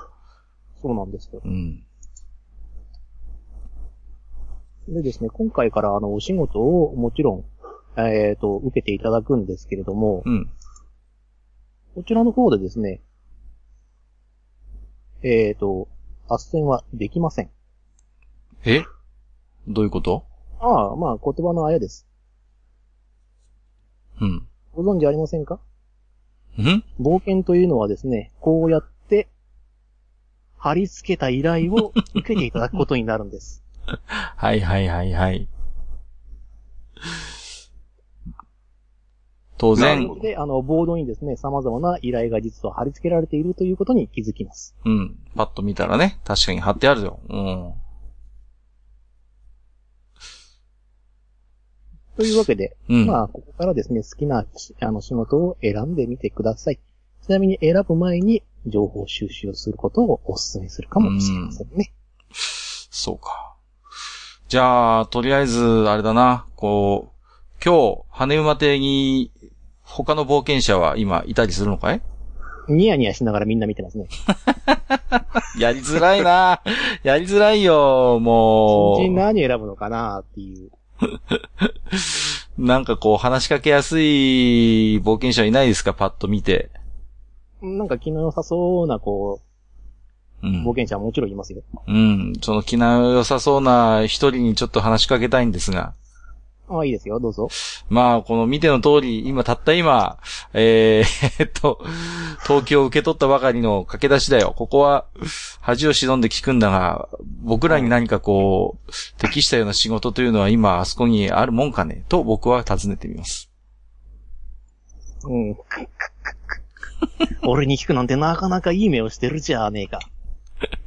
そうなんですよ。うん。でですね、今回からあの、お仕事をもちろん、えっ、と、受けていただくんですけれども、うん。こちらの方でですね、えっ、と、斡旋はできません。え？どういうこと？ああ、まあ、言葉のあやです。うん。ご存知ありませんか？ん？冒険というのはですね、こうやって、貼り付けた依頼を受けていただくことになるんです。[LAUGHS] はいはいはいはい。当然で、あの、ボードにですね、様々な依頼が実は貼り付けられているということに気づきます。うん。パッと見たらね、確かに貼ってあるよ。うん。というわけで、うん。まあ、ここからですね、好きなあの仕事を選んでみてください。ちなみに選ぶ前に情報収集をすることをお勧めするかもしれませんね。そうか。じゃあ、とりあえず、あれだな、こう、今日、羽馬邸に、他の冒険者は今いたりするのかい？ニヤニヤしながらみんな見てますね。[LAUGHS] やりづらいなやりづらいよ、も新人う。何選ぶのかなっていう。[LAUGHS] なんかこう、話しかけやすい冒険者いないですか？パッと見て。なんか気の良さそうな、こう、うん冒。険者はもちろんいますよ。うん。その気の良さそうな一人にちょっと話しかけたいんですが。ああ、いいですよ、どうぞ。まあ、この見ての通り、今、たった今、えー、えっと、東京を受け取ったばかりの駆け出しだよ。ここは、恥を忍んで聞くんだが、僕らに何かこう、適したような仕事というのは今、あそこにあるもんかね？と僕は尋ねてみます。うん。[LAUGHS] 俺に聞くなんてなかなかいい目をしてるじゃねえか。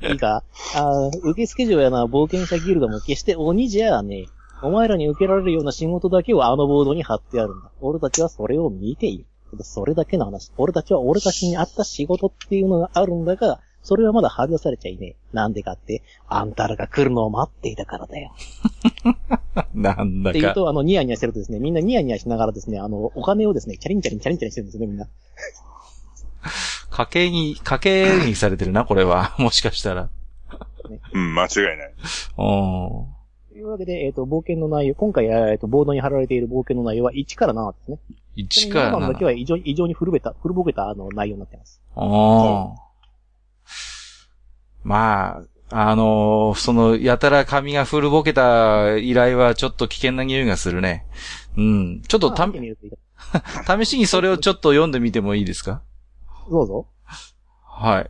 いいか？あー受付嬢やな冒険者ギルドも決して鬼じゃねえ。お前らに受けられるような仕事だけをあのボードに貼ってあるんだ。俺たちはそれを見ている。それだけの話。俺たちは俺たちに合った仕事っていうのがあるんだが、それはまだ貼り出されちゃいねえ。なんでかって、あんたらが来るのを待っていたからだよ。[LAUGHS] なんだか。って言うと、あの、ニヤニヤしてるとですね、みんなニヤニヤしながらですね、あの、お金をですね、チャリンチャリンチャリンチャリンしてるんですよね、みんな。家計に、家計にされてるな、これは。もしかしたら。うん、間違いない。おというわけで、えっ、と、冒険の内容、今回、えっ、と、ボードに貼られている冒険の内容は1から7ですね。1から7番だけ7。は異常に、異常に古べた、古ぼけた、あの、内容になってます。おーまあ、あのーその、やたら髪が古ぼけた依頼はちょっと危険な匂いがするね。うん。ちょっとた [LAUGHS] 試しにそれをちょっと読んでみてもいいですか？どうぞ。はい。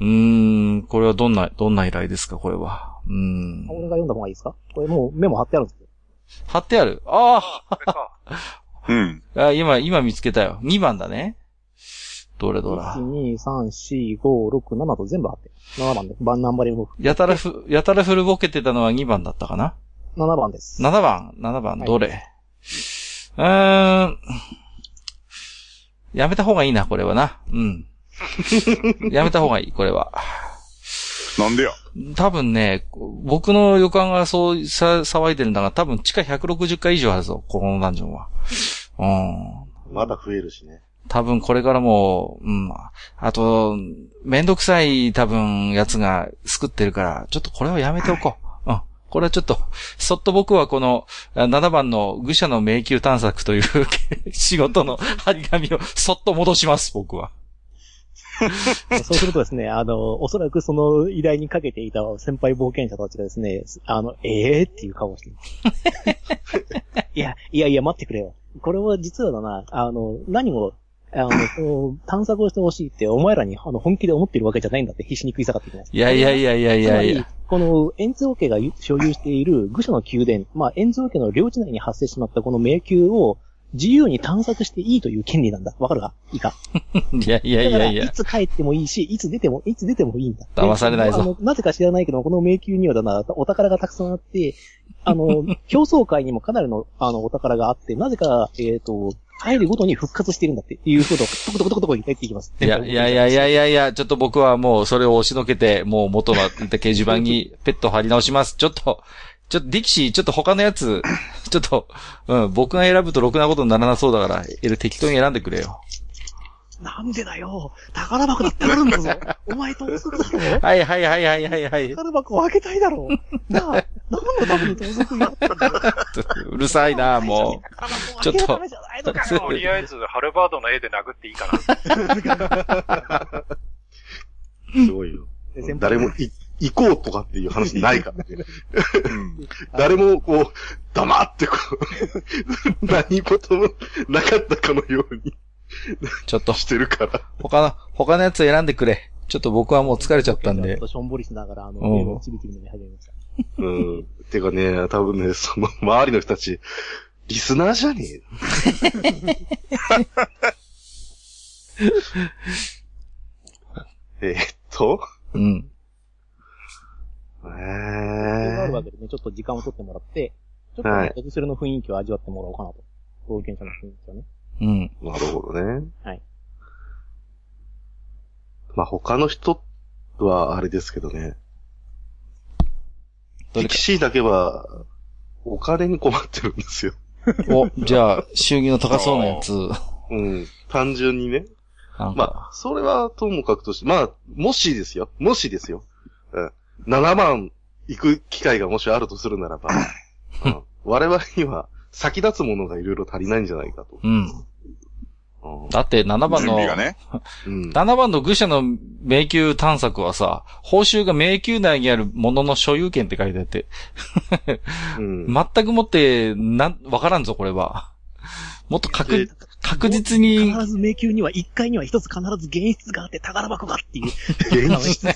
うーん、これはどんな、どんな依頼ですかこれは。うーん。俺が読んだ方がいいですか？これもうメモ貼ってあるんですよ。貼ってある。あこれか。うん。あ [LAUGHS] あ、今、今見つけたよ。2番だね。どれどれ。1、2、3、4、5、6、7と全部貼ってる。7番で。番ナンバリングやたらふ、やたら古ぼけてたのは2番だったかな？7番です。7番、7番、はいどれ、うーん。やめた方がいいな、これはな。うん。[LAUGHS] やめた方がいい、これは。なんでや？多分ね、僕の予感がそうさ騒いでるんだが、多分地下160階以上あるぞ、このダンジョンは。うん。まだ増えるしね。多分これからも、うん。あと、めんどくさい多分やつが作ってるから、ちょっとこれはやめておこう。うん。これはちょっと、そっと僕はこのあ7番の愚者の迷宮探索という [LAUGHS] 仕事の張り紙をそっと戻します、僕は。[LAUGHS] そうするとですね、あの、おそらくその依頼にかけていた先輩冒険者たちがですね、あの、ええー、っていう顔をしてる。[LAUGHS] いや、いやいや、待ってくれよ。これは実はだな、あの、何も、あの、探索をしてほしいって、お前らにあの本気で思ってるわけじゃないんだって必死に食い下がってきます。いやいやいやいやいやいや。この、エンゾー家が所有している愚者の宮殿、まあ、エンゾー家の領地内に発生しまったこの迷宮を自由に探索していいという権利なんだ。わかるか？いいか？[LAUGHS] いやいやいやいやい。つ帰ってもいいし、いつ出ても、いつ出てもいいんだ。騙されないぞなぜか知らないけど、この迷宮にはだな、お宝がたくさんあって、あの、[LAUGHS] 表層界にもかなりの、あの、お宝があって、なぜか、えっ、と、帰るごとに復活してるんだっていうことを、トコトコトコトコ言っていきます。いやいやいやいやいやいや、ちょっと僕はもうそれを押しのけて、もう元の掲示板にペット貼り直します。ちょっと、ちょっとディキシー、ちょっと他のやつ、[LAUGHS] ちょっと、うん、僕が選ぶとろくなことにならなそうだから、え適当に選んでくれよ。なんでだよ宝箱だってあるんだぞ [LAUGHS] お前盗賊だろはいはいはいはいはいはい。宝箱を開けたいだろうなあ、何のために盗賊やったんだよ [LAUGHS] うるさいな、も宝箱を開けるためじゃないのかよとりあえず、ハルバードの絵で殴っていいかな。すごいよ。誰もい行こうとかっていう話ないからね。うん。誰もこう、黙ってこう、[LAUGHS] 何事もなかったかのようにちょっと、してるから。他の、他のやつ選んでくれ。ちょっと僕はもう疲れちゃったんでちょっと。しょんぼりしながら、あの、うんゲームをちびちび飲み始めました。うん。てかね、多分ね、その周りの人たち、リスナーじゃねえ。[LAUGHS] [LAUGHS] えーっと、うん。えそれがあるわー、けでね、ちょっと時間を取ってもらって、ちょっとはいね、エクセルの雰囲気を味わってもらおうかなと。冒険者の雰囲気をね。うん。なるほどね。はい。まあ他の人はあれですけどね。ピキシーだけは、お金に困ってるんですよ。お、じゃあ、祝儀の高そうなやつ。うん。単純にね。まあ、それはともかくとして、まあ、もしですよ。もしですよ。うん。7万行く機会がもしあるとするならば、[LAUGHS] うん、我々には先立つものがいろいろ足りないんじゃないかと。うん。うんだって7番の、ね。[LAUGHS] うん。7番の愚者の迷宮探索はさ、報酬が迷宮内にあるものの所有権って書いてあって、うん。[LAUGHS] 全くもって、なん、わからんぞ、これは。もっとで確、確実に、必ず迷宮には、1階には一つ必ず現実があって宝箱がっていう。現実。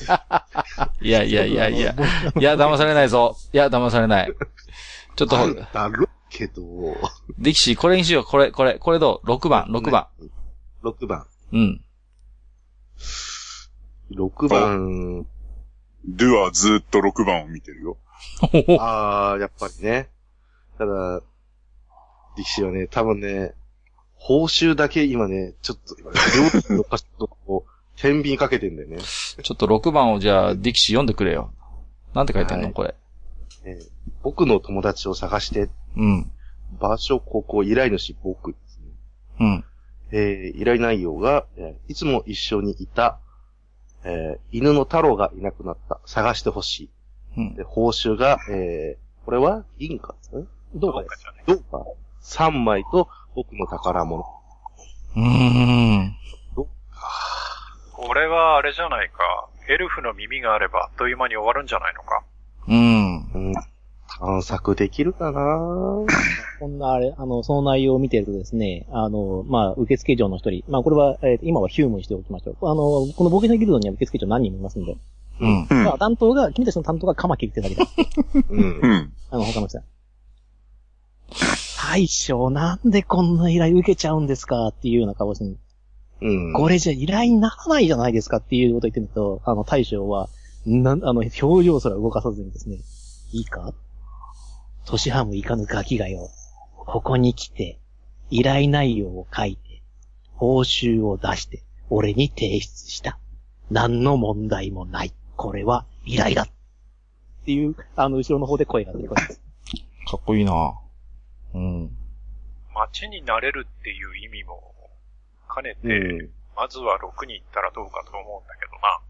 いやいやいやいや、[LAUGHS] いや、騙されないぞ。いや、騙されない。ちょっと、あるだろうけど、ディキシー、これにしよう、これ、これ、これどう ?6 番、6番。6番。うん。6番、ドゥはずっと6番を見てるよ。あー、やっぱりね。ただ、力士はね、多分ね、報酬だけ今ね、ちょっと、今両手のかしとこう、[LAUGHS] 天秤かけてんだよね。ちょっと6番をじゃあ、ディキシー読んでくれよ。なんて書いてんの、はいこれ。えー僕の友達を探して、うん。場所、ここ、依頼主、僕ですね。うん。えー依頼内容が、えーいつも一緒にいた、えー犬の太郎がいなくなった。探してほしい。うん。で、報酬が、えーこれは銀貨ですね？どうかね。どうか。3枚と僕の宝物。うーん。これはあれじゃないか。エルフの耳があればあっという間に終わるんじゃないのか？うん。うん。探索できるかな？[COUGHS] こんなあれ、あの、その内容を見てるとですね、あの、まあ、受付嬢の一人、まあ、これは、えー今はヒュームにしておきましょう。あの、この冒険者ギルドには受付嬢何人もいますんで、うん。うんまあ、担当が、君たちの担当がカマキリってだけだ。うんう。ん。あの、他の人は。大将、なんでこんな依頼受けちゃうんですかっていうような顔をしてるうん。これじゃ依頼にならないじゃないですかっていうことを言ってみると、あの、大将は、なん、あの、表情すら動かさずにですね、いいか？トシハムいかぬガキがよ、ここに来て、依頼内容を書いて、報酬を出して、俺に提出した。何の問題もない。これは依頼だ。っていう、あの、後ろの方で声が出てくるんです。かっこいいなうん。街になれるっていう意味も兼ねて、うん。まずは6に行ったらどうかと思うんだけどな。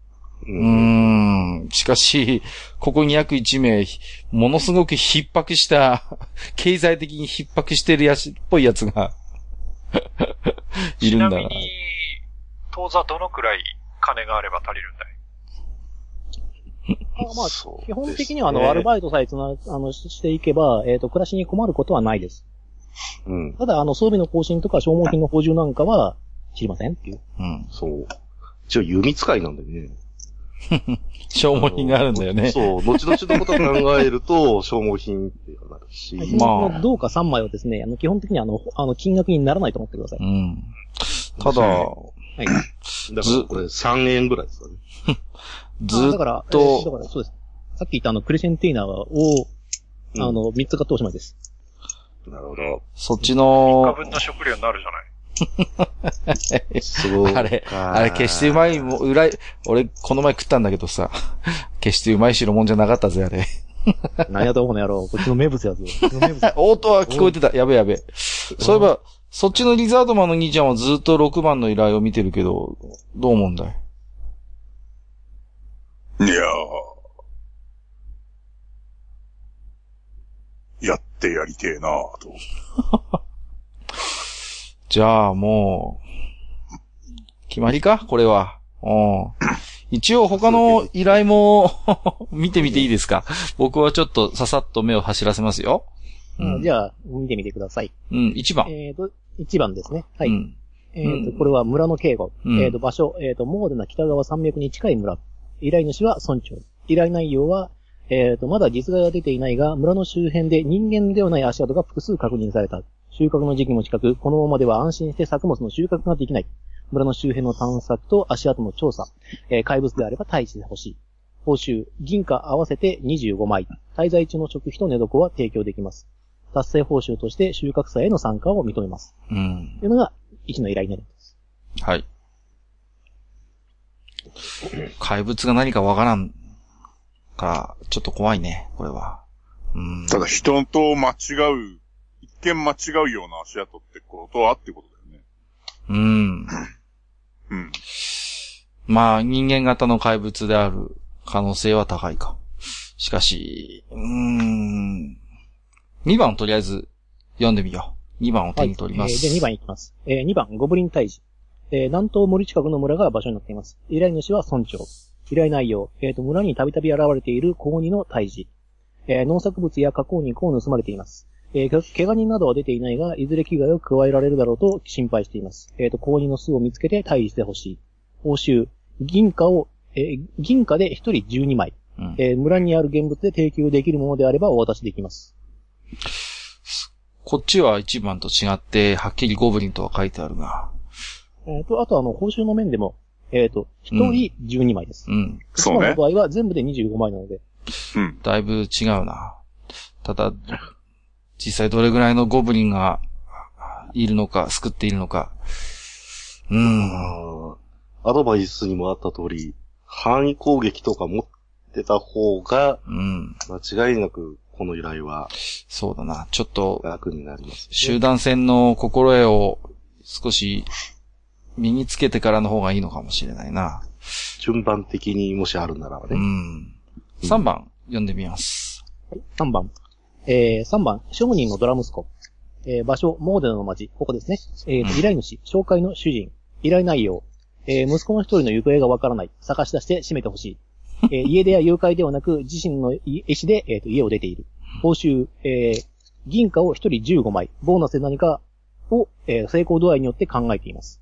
うーん。しかし、ここに約1名、ものすごく逼迫した、[LAUGHS] 経済的に逼迫してるやつっぽいやつが、いるんだな。ちなみに、当座どのくらい金があれば足りるんだい？あまあ、基本的には、あの、アルバイトさえつな、あの、ししていけば、えっ、と、暮らしに困ることはないです。うん。ただ、あの、装備の更新とか消耗品の補充なんかは、知りませんっていう。うん。そう。一応弓使いなんでね。[LAUGHS] 消耗品があるんだよね。そう。後々のことを考えると、[LAUGHS] 消耗品ってなるし。まあこの銅貨3枚はですね、あの、基本的にあの、あの、金額にならないと思ってください。うん。ただ、はい。[CLEARS THROAT] だからこれ3円ぐらいですかね。[LAUGHS] ずっあだから、とえーだから、そうです。さっき言ったあの、クレセンテイナーを、うんあの、3つ買っておしまいです。なるほど。そっち3日の、分の食料になるじゃない。すごい。あれ、あれ決してうまいも、うらい、俺、この前食ったんだけどさ、[LAUGHS] 決してうまい代物じゃなかったぜ、あれ。[LAUGHS] 何やとこの野郎。こっちの名物やぞ。こっちの名物や音は聞こえてた。やべやべ。そういえば、そっちのリザードマンの兄ちゃんはずっと6番の依頼を見てるけど、どう思うんだい？いやー。やってやりてえなぁと。[LAUGHS] じゃあもう、決まりか？これは。うん。一応他の依頼も [LAUGHS] 見てみていいですか？僕はちょっとささっと目を走らせますよ。うん。あじゃあ、見てみてください。うん、1番。えっ、と、1番ですね。はい。うん。えっ、うんと、これは村の警護。うんえっ、と、場所、えっ、と、モーデナ北側山脈に近い村。依頼主は村長。依頼内容は、えっ、と、まだ実害は出ていないが、村の周辺で人間ではない足跡が複数確認された。収穫の時期も近く、このままでは安心して作物の収穫ができない。村の周辺の探索と足跡の調査。えー怪物であれば退治してほしい。報酬、銀貨合わせて25枚。滞在中の食費と寝床は提供できます。達成報酬として収穫祭への参加を認めます。うん。というのが、1の依頼になります。はい。怪物が何かわからんから、ちょっと怖いね、これは。うん。ただ人と間違う、一見間違うような足跡ってことはってことだよね。うん。うん。まあ、人間型の怪物である可能性は高いか。しかし、うーん。2番とりあえず読んでみよう。2番を手に取ります。はいえーで、2番いきます。えー2番、ゴブリン退治。えー南東森近くの村が場所になっています。依頼主は村長。依頼内容、えーと、村にたびたび現れている高2の退治。えー農作物や加工肉を盗まれています。えーけ怪我人などは出ていないが、いずれ危害を加えられるだろうと心配しています。えっ、と、高2の巣を見つけて退治してほしい。報酬、銀貨を、えー銀貨で1人12枚。うんえー村にある現物で提供できるものであればお渡しできます。こっちは1番と違って、はっきりゴブリンとは書いてあるが。えっ、と、あとあの、報酬の面でも、えっ、と、1人12枚です。うん。そうね妻の。場合は全部で25枚なので、うん。だいぶ違うな。ただ、実際どれぐらいのゴブリンがいるのか、救っているのか。うん。アドバイスにもあった通り、範囲攻撃とか持ってた方が、うん。間違いなくこの依頼はそうだな。ちょっと、楽になります、集団戦の心得を少し身につけてからの方がいいのかもしれないな。順番的にもしあるならばうね。ん。3番、読んでみます。3番。えー、3番、商人のドラ息子。えー、場所、モーデナの町。ここですね。えー依頼主、紹介の主人。依頼内容。えー、息子の一人の行方がわからない。探し出して閉めてほしい。[LAUGHS] えー、家出や誘拐ではなく、自身の意思で、えーと、家を出ている。報酬、えー、銀貨を一人15枚。ボーナスで何かを、えー、成功度合いによって考えています。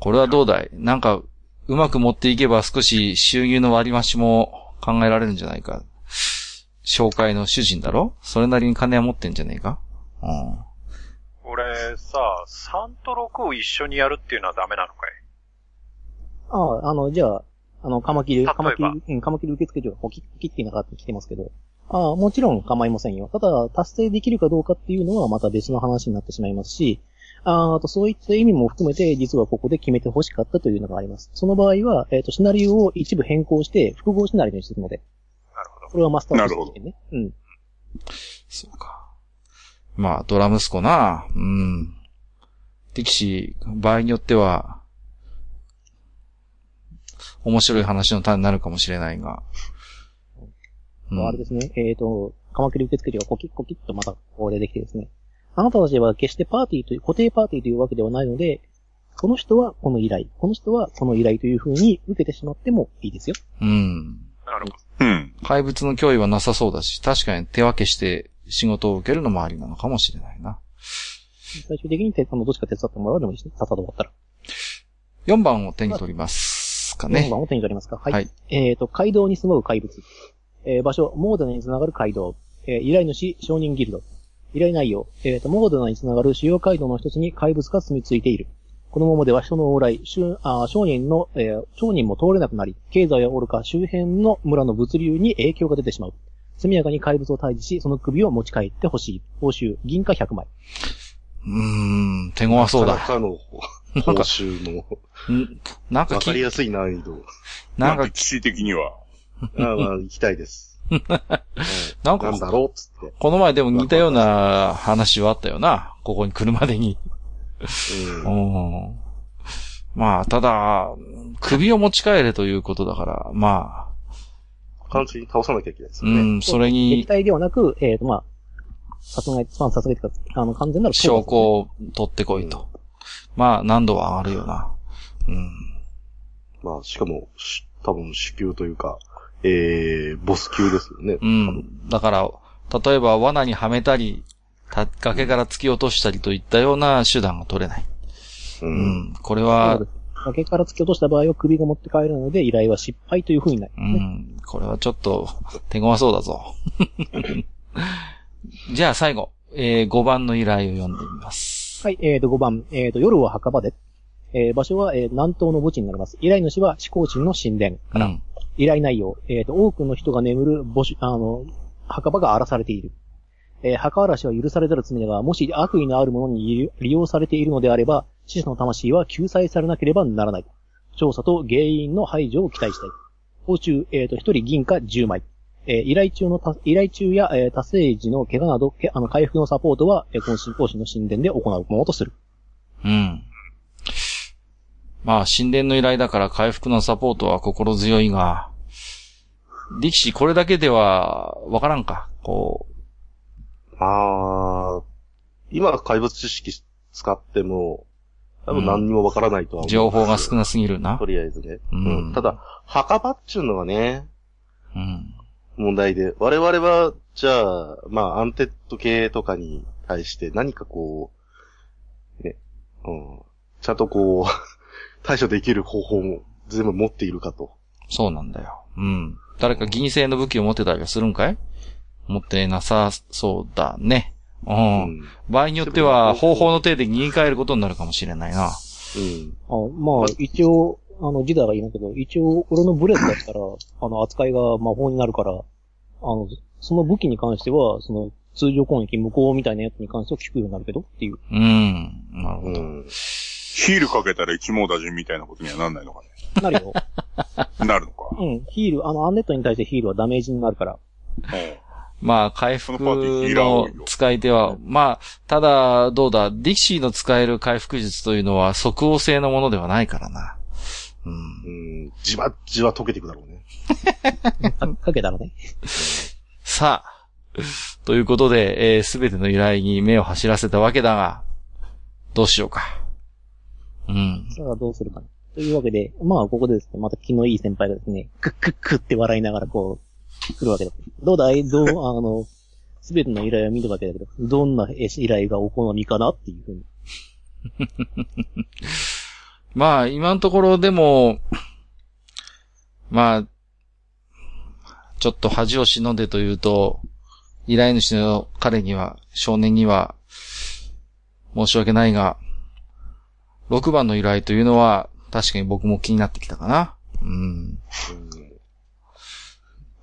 これはどうだい？なんか、うまく持っていけば少し収入の割り増しも考えられるんじゃないか。紹介の主人だろ？それなりに金は持ってんじゃねえか？うん。俺さ、3と6を一緒にやるっていうのはダメなのかい？ああ、あの、じゃあ、あの、カマキリ、カマキリ、うん、カマキリ受付所がポキッポキッってなかってきてますけど。ああ、もちろん構いませんよ。ただ、達成できるかどうかっていうのはまた別の話になってしまいますし、あーと、そういった意味も含めて、実はここで決めて欲しかったというのがあります。その場合は、えっ、と、シナリオを一部変更して、複合シナリオにするので、なるほど。これはマスターなるほど。うん。そうか。まあ、ドラ息子な。うん。力士、場合によっては、面白い話の種になるかもしれないが。うんあれですね、えっ、と、カマキリ受付がコキッコキッとまたここでできてですね。あなたたちは決してパーティーという、固定パーティーというわけではないので、この人はこの依頼、この人はこの依頼という風に受けてしまってもいいですよ。うん。なるほど。うん。怪物の脅威はなさそうだし、確かに手分けして仕事を受けるのもありなのかもしれないな。最終的に手あのどっちか手伝ってもらうでもいいしね。さっさと終わったら。4番を手に取りますか4ね。番を手に取りますか。はい。はいえっ、と、街道に住む怪物。えー場所、モーデナにつながる街道。えー依頼主、商人ギルド。依頼内容。えっ、と、モーデナにつながる主要街道の一つに怪物が住み着いている。このままでは人の往来、周あー商人の、えー商人も通れなくなり、経済やおるか周辺の村の物流に影響が出てしまう。速やかに怪物を退治し、その首を持ち帰ってほしい。報酬、銀貨100枚。うーん、手強そうだ。なかなかの [LAUGHS] 報酬のんなんかき、わかりやすい難易度。なんかまあ、、歴史的には。[LAUGHS] ああまあ、行きたいです。うんなんかなんだろうっつって。この前でも似たような話はあったよな。ここに来るまでに。ううんん。まあ、ただ、首を持ち帰れということだから、ま完全に倒さなきゃいけないですね。うん、それ撃に退ではなく、えっ、と、まあ、殺害、まあ、殺害というか、あの、完全なる証拠を取ってこいと。まあ、難度は上がるよな。うん。まあ、しかも、し多分、支給というか、えー、ボス級ですよね。うん。だから、例えば罠にはめたり、た崖から突き落としたりといったような手段が取れない。う。うんん。これは崖から突き落とした場合は首が持って帰るので、依頼は失敗という風になりうますね。ん。これはちょっと、手強そうだぞ。[LAUGHS] じゃあ最後、えー、5番の依頼を読んでみます。はい、えーと、5番、えーと、夜は墓場で。えー場所は、えー南東の墓地になります。依頼主は思考神の神殿から。うん。依頼内容、えーと、多くの人が眠る墓地、あの、墓場が荒らされている。えー墓荒らしは許されざる罪だが、もし悪意のあるものに利用されているのであれば、死者の魂は救済されなければならない。調査と原因の排除を期待したい。報酬、えーと、1人銀貨10枚。えー依頼中のた、依頼中や、えー達成時の怪我など、けあの、回復のサポートは、えーこの信仰神の神殿で行うものとする。うん。まあ、神殿の依頼だから回復のサポートは心強いが、力士これだけではわからんか。こまあ、今、怪物知識使っても、多分何にもわからないとはう、思う。情報が少なすぎるなと。りあえずね。うんただ、墓場っちゅうのがね、うん。問題で、我々は、じゃあ、まあ、アンデッド系とかに対して何かこう、ね、うん、ちゃんとこう、対処できる方法も全部持っているかと。そうなんだよ。うん。誰か銀製の武器を持ってたりはするんかい？持ってなさそうだね。う。うんん。場合によっては、方法の手で逃げ帰ることになるかもしれないな。うん。あまあ、一応、あの、ジダが言いますけど、一応、俺のブレスだったら、あの、扱いが魔法になるから、あの、その武器に関しては、その、通常攻撃無効みたいなやつに関しては効くようになるけどっていう。うん。なるほど。うん。ヒールかけたら一網打尽みたいなことにはなんないのかなるよ。ね。なるのか。うん。ヒール、あの、アンネットに対してヒールはダメージになるから。まあ、回復その使い手は、まあ、ただ、どうだ、ディキシーの使える回復術というのは即応性のものではないからな。うん。うん。じわじわ溶けていくだろうね。か [LAUGHS] かけたらね。さあ、ということで、えすべての依頼に目を走らせたわけだが、どうしようか。うん。さあ、どうするかな。というわけで、まあ、ここでですね、また気のいい先輩がですね、クックックって笑いながらこう、来るわけだ。どうだい？どう、あの、すべての依頼を見るわけだけど、どんな依頼がお好みかなっていうふうに。[LAUGHS] まあ、今のところでも、まあ、ちょっと恥を忍んでというと、依頼主の彼には、少年には、申し訳ないが、6番の依頼というのは、確かに僕も気になってきたかな。うん。うん。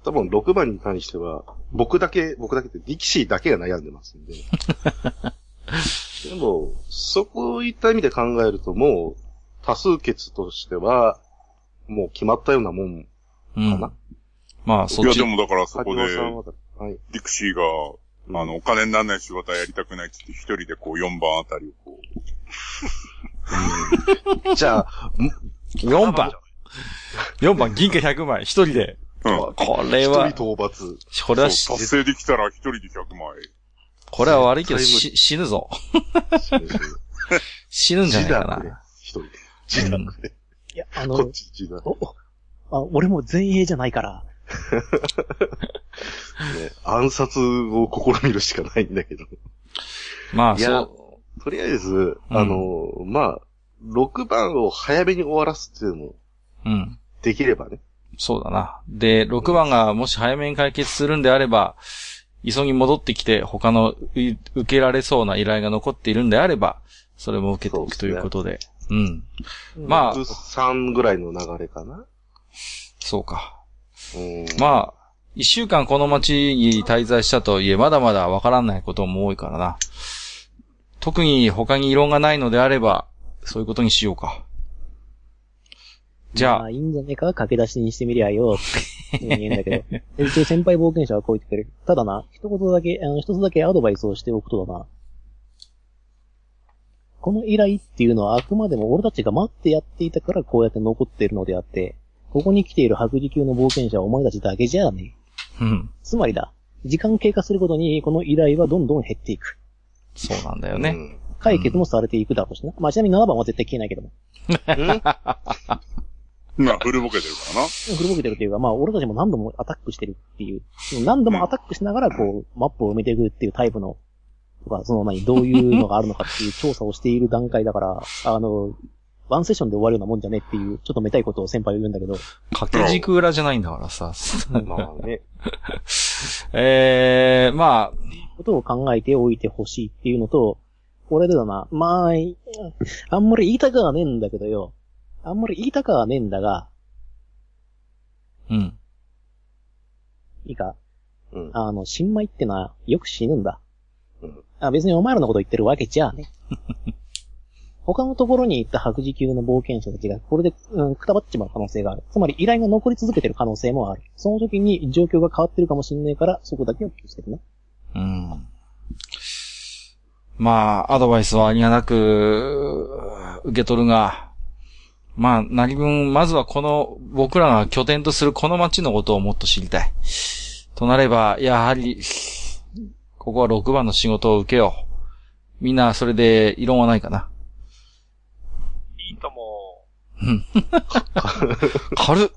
多分6番に関しては、僕だけ、僕だけって、力士だけが悩んでますんで。[LAUGHS] でも、そういった意味で考えるともう、多数決としては、もう決まったようなもんうんかな。まあ、そっいや、ちで。もだからそこではい。ディクシーが、あの、お金にならない仕事はやりたくないって言って、一人でこう4番あたりをこう、じゃあ、4番。4番、銀貨100枚、一人で。うん。これ一は、人討伐。これは達成できたら一人で100枚。これは悪いけど、死ぬぞ。死死ぬんじゃないか自な。一人で。自宅で。いや、あの、こっち自あ俺も前衛じゃないから。[LAUGHS] ね。暗殺を試みるしかないんだけど。まあ、いやそとりあえず、あの、まあ、6番を早めに終わらすっていうのもう。うん。できればね。そうだな。で、6番がもし早めに解決するんであれば、急ぎ戻ってきて他のい受けられそうな依頼が残っているんであれば、それも受けていくということで。うん。まあ、3ぐらいの流れかな。そうか。うん。まあ、一週間この街に滞在したとはいえ、まだまだわからないことも多いからな。特に他に異論がないのであれば、そういうことにしようか。じゃあまあ、いいんじゃねえか駆け出しにしてみりゃよ、って言うんだけど。[LAUGHS] 先輩冒険者はこう言ってくれる。ただな、一言だけ、あの、一つだけアドバイスをしておくとだな。この依頼っていうのはあくまでも俺たちが待ってやっていたからこうやって残っているのであって、ここに来ている白磁級の冒険者はお前たちだけじゃねえ。うん。つまりだ、時間経過するごとにこの依頼はどんどん減っていく。そうなんだよね。うん解決もされていくだろうしな。まあちなみに7番は絶対消えないけども。まあ、古ぼけてるからな。古ぼけてるっていうか、まあ、俺たちも何度もアタックしてるっていう、何度もアタックしながら、こう、マップを埋めていくっていうタイプの、とか、その何、どういうのがあるのかっていう調査をしている段階だから、あの、ワンセッションで終わるようなもんじゃねっていう、ちょっとめたいことを先輩は言うんだけど、掛け軸裏じゃないんだからさ。[LAUGHS] まあね。[LAUGHS] えー、まあ、ことを考えておいてほしいっていうのと、俺でだな、まあ、いあんまり言いたくはねえんだけどよ。あんまり言いたくはねえんだが、うん。いいかうん。あの、新米ってのはよく死ぬんだ。うんあ別にお前らのこと言ってるわけじゃあね。[LAUGHS] 他のところに行った白磁級の冒険者たちが、これで、うん、くたばっちまう可能性がある。つまり依頼が残り続けてる可能性もある。その時に状況が変わってるかもしんないから、そこだけを気をつけてね。うん。まあ、アドバイスはありがなく、受け取るが、まあ、何分、まずはこの、僕らが拠点とするこの街のことをもっと知りたい。となれば、やはり、ここは6番の仕事を受けよう。みんな、それで異論はないかな。[LAUGHS] 軽っ。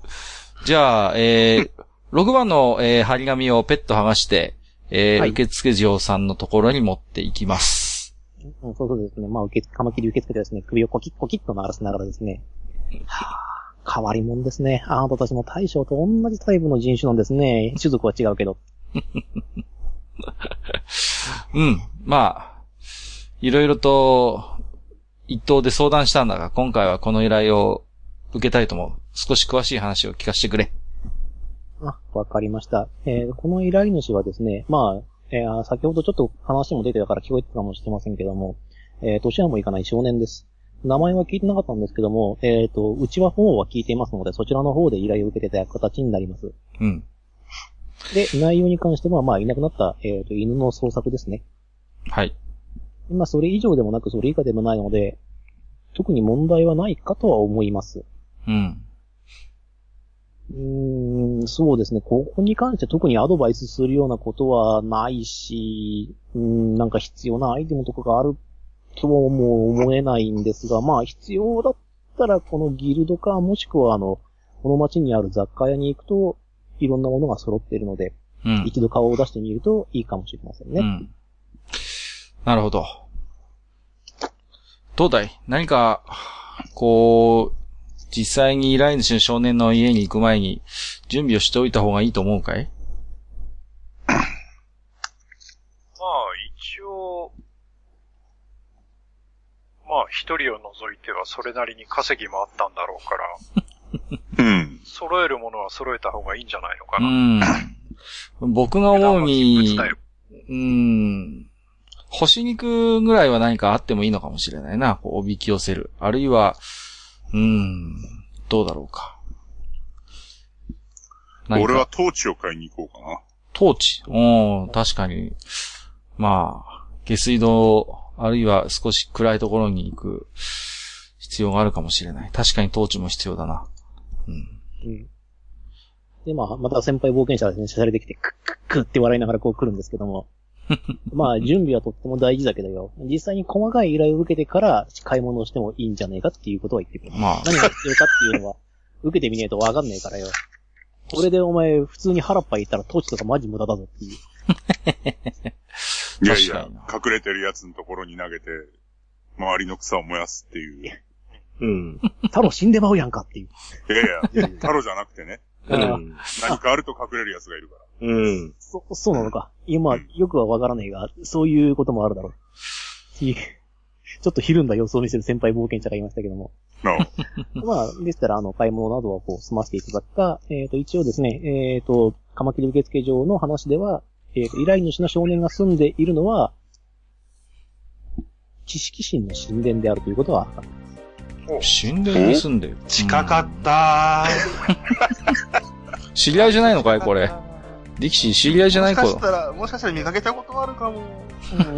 じゃあ、えー、6番の、えー、張り紙をペット剥がして、えーはい受付嬢さんのところに持っていきます。うん、そうそうですね。まあ、受け、カマキリ受け付けてですね、首をコキッコキッと鳴らしながらですね。はぁ、変わり者ですね。あなたたちも大将と同じタイプの人種なんですね。種族は違うけど。[LAUGHS] うん。まあ、いろいろと、一等で相談したんだが、今回はこの依頼を受けたいと思う。少し詳しい話を聞かせてくれ。あ、わかりました。えーこの依頼主はですね、まあ、えー先ほどちょっと話も出てたから聞こえてたかもしれませんけども、えー年はもいかない少年です。名前は聞いてなかったんですけども、えっ、と、うちは方は聞いていますので、そちらの方で依頼を受けてた形になります。うん。で、内容に関しては、まあ、いなくなった、えっ、と、犬の捜索ですね。はい。まあ、それ以上でもなく、それ以下でもないので、特に問題はないかとは思います。うん。うーん、そうですね。ここに関して特にアドバイスするようなことはないし、うーん、なんか必要なアイテムとかがあるとも思えないんですが、まあ必要だったらこのギルドか、もしくはあの、この街にある雑貨屋に行くと、いろんなものが揃っているので、うん。一度顔を出してみるといいかもしれませんね。うん。なるほど。どうだい？何か、こう、実際に依頼主の少年の家に行く前に準備をしておいた方がいいと思うかい？まあ、一応、まあ、一人を除いてはそれなりに稼ぎもあったんだろうから、うん。揃えるものは揃えた方がいいんじゃないのかうな。ん。僕が思うにうん。干し肉ぐらいは何かあってもいいのかもしれないな。こうおびき寄せる。あるいは、うーん、どうだろうか。何か俺はトーチを買いに行こうかな。トーチ？うん、確かに。まあ、下水道、あるいは少し暗いところに行く必要があるかもしれない。確かにトーチも必要だな。うん。うん。で、まあ、また先輩冒険者がですね、しゃれてきて、クックックって笑いながらこう来るんですけども。[LAUGHS] まあ、準備はとっても大事だけどよ。実際に細かい依頼を受けてから買い物をしてもいいんじゃねえかっていうことは言ってくる。まあ、何が必要かっていうのは、受けてみねえとわかんねえからよ。これでお前、普通に腹っぱい言ったらトーチとかマジ無駄だぞっていう。いやいや隠れてるやつのところに投げて、周りの草を燃やすっていう。うん。太郎死んでまうやんかっていう。いやいや、太郎じゃなくてね、うあん。何かあると隠れるやつがいるから。うん。そ、そうなのか。今、よくはわからねえが、そういうこともあるだろう。ひ [LAUGHS] ちょっとひるんだ様子を見せる先輩冒険者がいましたけども。の [LAUGHS] まあ、でしたら、あの、買い物などはこう、済ませていただくか、えっ、と、一応ですね、えっ、と、カマキリ受付場の話では、えっ、と、依頼主の少年が住んでいるのは、知識心の神殿であるということは分かる。神殿に住んでる。近かったうん [LAUGHS] 知り合いじゃないのかいこれ。ディキシー知り合いじゃない子もしかし。たら、もしかしたら見かけたことあるかも。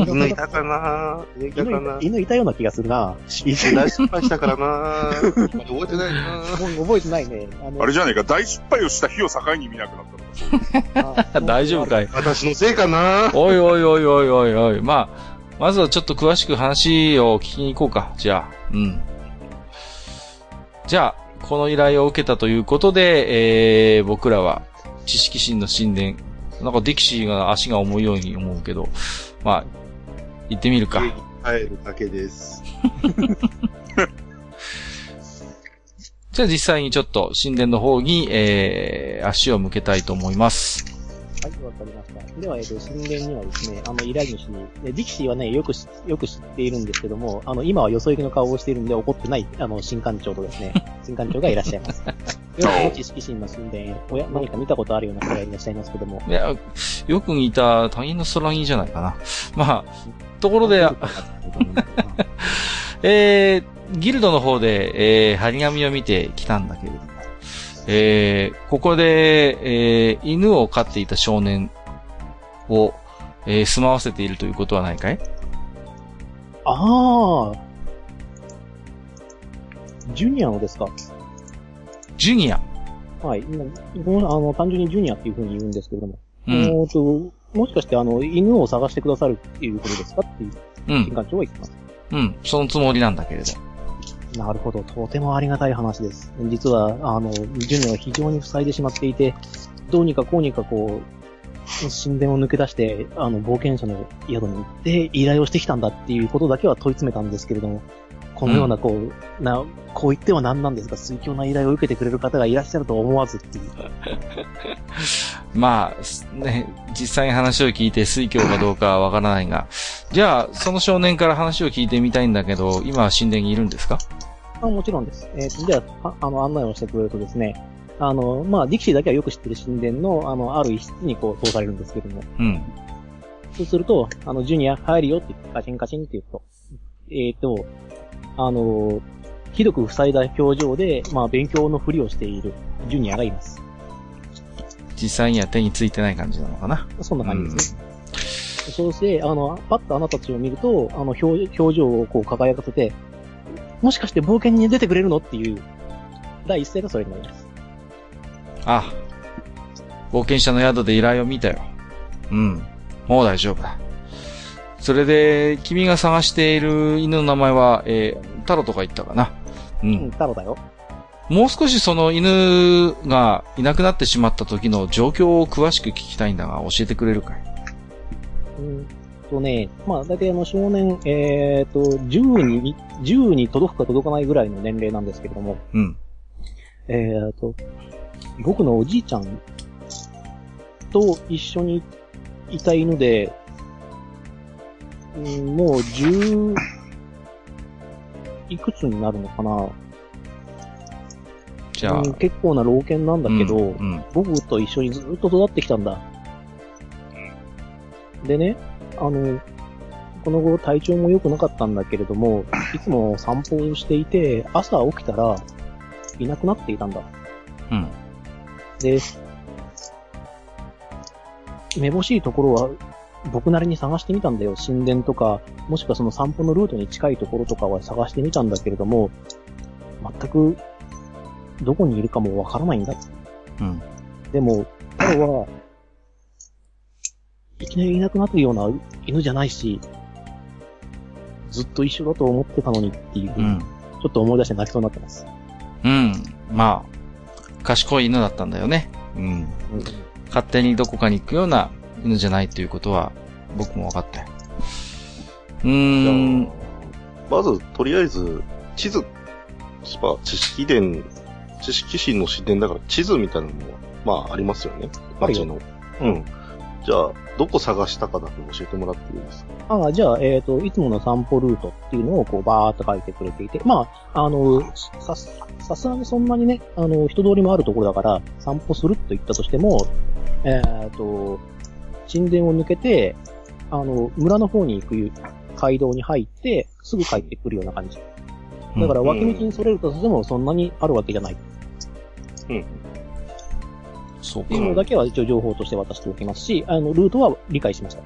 犬いたかな犬いたか犬な犬いたような気がするな。大失敗したからな覚えてないな覚えてないね。あれじゃねえか、大失敗をした日を境に見なくなったの [LAUGHS] 大丈夫かい？私のせいかなおいおいおいおいおいおい。まあ、まずはちょっと詳しく話を聞きに行こうか。じゃあ。うん。じゃあ、この依頼を受けたということで、えー、僕らは、知識心の神殿。なんかディキシーが足が重いように思うけど、まあ、行ってみるか。帰るだけです。[LAUGHS] じゃあ実際にちょっと神殿の方に、えー、足を向けたいと思います。はい、わかりました。では、えっ、と、神殿にはですね、あの、依頼主に、でディキシーはね、よくし、よく知っているんですけども、あの、今はよそ行きの顔をしているんで怒ってない、あの、新館長とですね、[LAUGHS] 新館長がいらっしゃいます。[LAUGHS] では、この知識心の神殿、おや、何か見たことあるような人がいらっしゃいますけども。いや、よく似た他人の空着じゃないかな。まあ、ところで、えー、ギルドの方で、えー、張り紙を見てきたんだけれども、えー、ここで、えー、犬を飼っていた少年を、えー、住まわせているということはないかい？ああ。ジュニアのですか？ジュニア。はい。あの、単純にジュニアっていう風に言うんですけれども。うん。えーと、もしかしてあの、犬を探してくださるっていうことですか？っていう、長は言ってます。うん。そのつもりなんだけれど。なるほど。とてもありがたい話です。実は、あの、ジュニアは非常に塞いでしまっていて、どうにかこうにかこう、神殿を抜け出して、あの、冒険者の宿に行って依頼をしてきたんだっていうことだけは問い詰めたんですけれども、このような、こう、な、こう言っては何なんですが、水強な依頼を受けてくれる方がいらっしゃるとは思わずっていう。[LAUGHS] まあ、すね、実際に話を聞いて水教かどうかはわからないが、じゃあ、その少年から話を聞いてみたいんだけど、今は神殿にいるんですか？あもちろんです。えーと、じゃあ、ああの、案内をしてくれるとですね、あの、まあ、ディキシーだけはよく知ってる神殿の、あの、ある一室にこう、通されるんですけども、うん。そうすると、あの、ジュニア入るよって言って、カチンカチンって言うと、えっ、と、あの、ひどく塞いだ表情で、まあ、勉強のふりをしているジュニアがいます。実際には手についてない感じなのかな。そんな感じですね。そうして、あの、パッとあなたたちを見ると、あの、表表情をこう輝かせて、もしかして冒険に出てくれるのっていう、第一声がそれになります。あ、冒険者の宿で依頼を見たよ。うん。もう大丈夫だ。それで、君が探している犬の名前は、えー、タロとか言ったかな。ううん、ん。太郎だよ。もう少しその犬がいなくなってしまった時の状況を詳しく聞きたいんだが、教えてくれるかい？うんとね、まあ、だいたいあの少年、えっ、と、10に、10に届くか届かないぐらいの年齢なんですけれども、うん。えっ、と、僕のおじいちゃんと一緒にいた犬で、うんもう10、いくつになるのかなじゃあ、うん結構な老犬なんだけど、うんうん僕と一緒にずっと育ってきたんだ。でね、あの、この後体調も良くなかったんだけれども、いつも散歩をしていて、朝起きたら、いなくなっていたんだ。うん。で、めぼしいところは、僕なりに探してみたんだよ。神殿とか、もしくはその散歩のルートに近いところとかは探してみたんだけれども、全く、どこにいるかもわからないんだ。うん。でも、彼は、いきなりいなくなるような犬じゃないし、ずっと一緒だと思ってたのにっていうふうに、うん。ちょっと思い出して泣きそうになってます。うん。まあ、賢い犬だったんだよね。うん。勝手にどこかに行くような犬じゃないということは、僕も分かったよ。うーん。まず、とりあえず、地図、まあ、知識伝、知識心の視点だから地図みたいなのも、まあ、ありますよね。街の。うん。じゃあ、どこ探したかだけ教えてもらっていいですか？ああ、じゃあ、えっ、と、いつもの散歩ルートっていうのをこうバーっと書いてくれていて、まあ、あの、さ、さすがにそんなにね、あの、人通りもあるところだから、散歩すると言ったとしても、えっ、と、神殿を抜けて、あの、村の方に行く街道に入って、すぐ帰ってくるような感じ。だから、脇道にそれるとしてもそんなにあるわけじゃない。うん。そうっていうのだけは一応情報として渡しておきますし、あの、ルートは理解しました。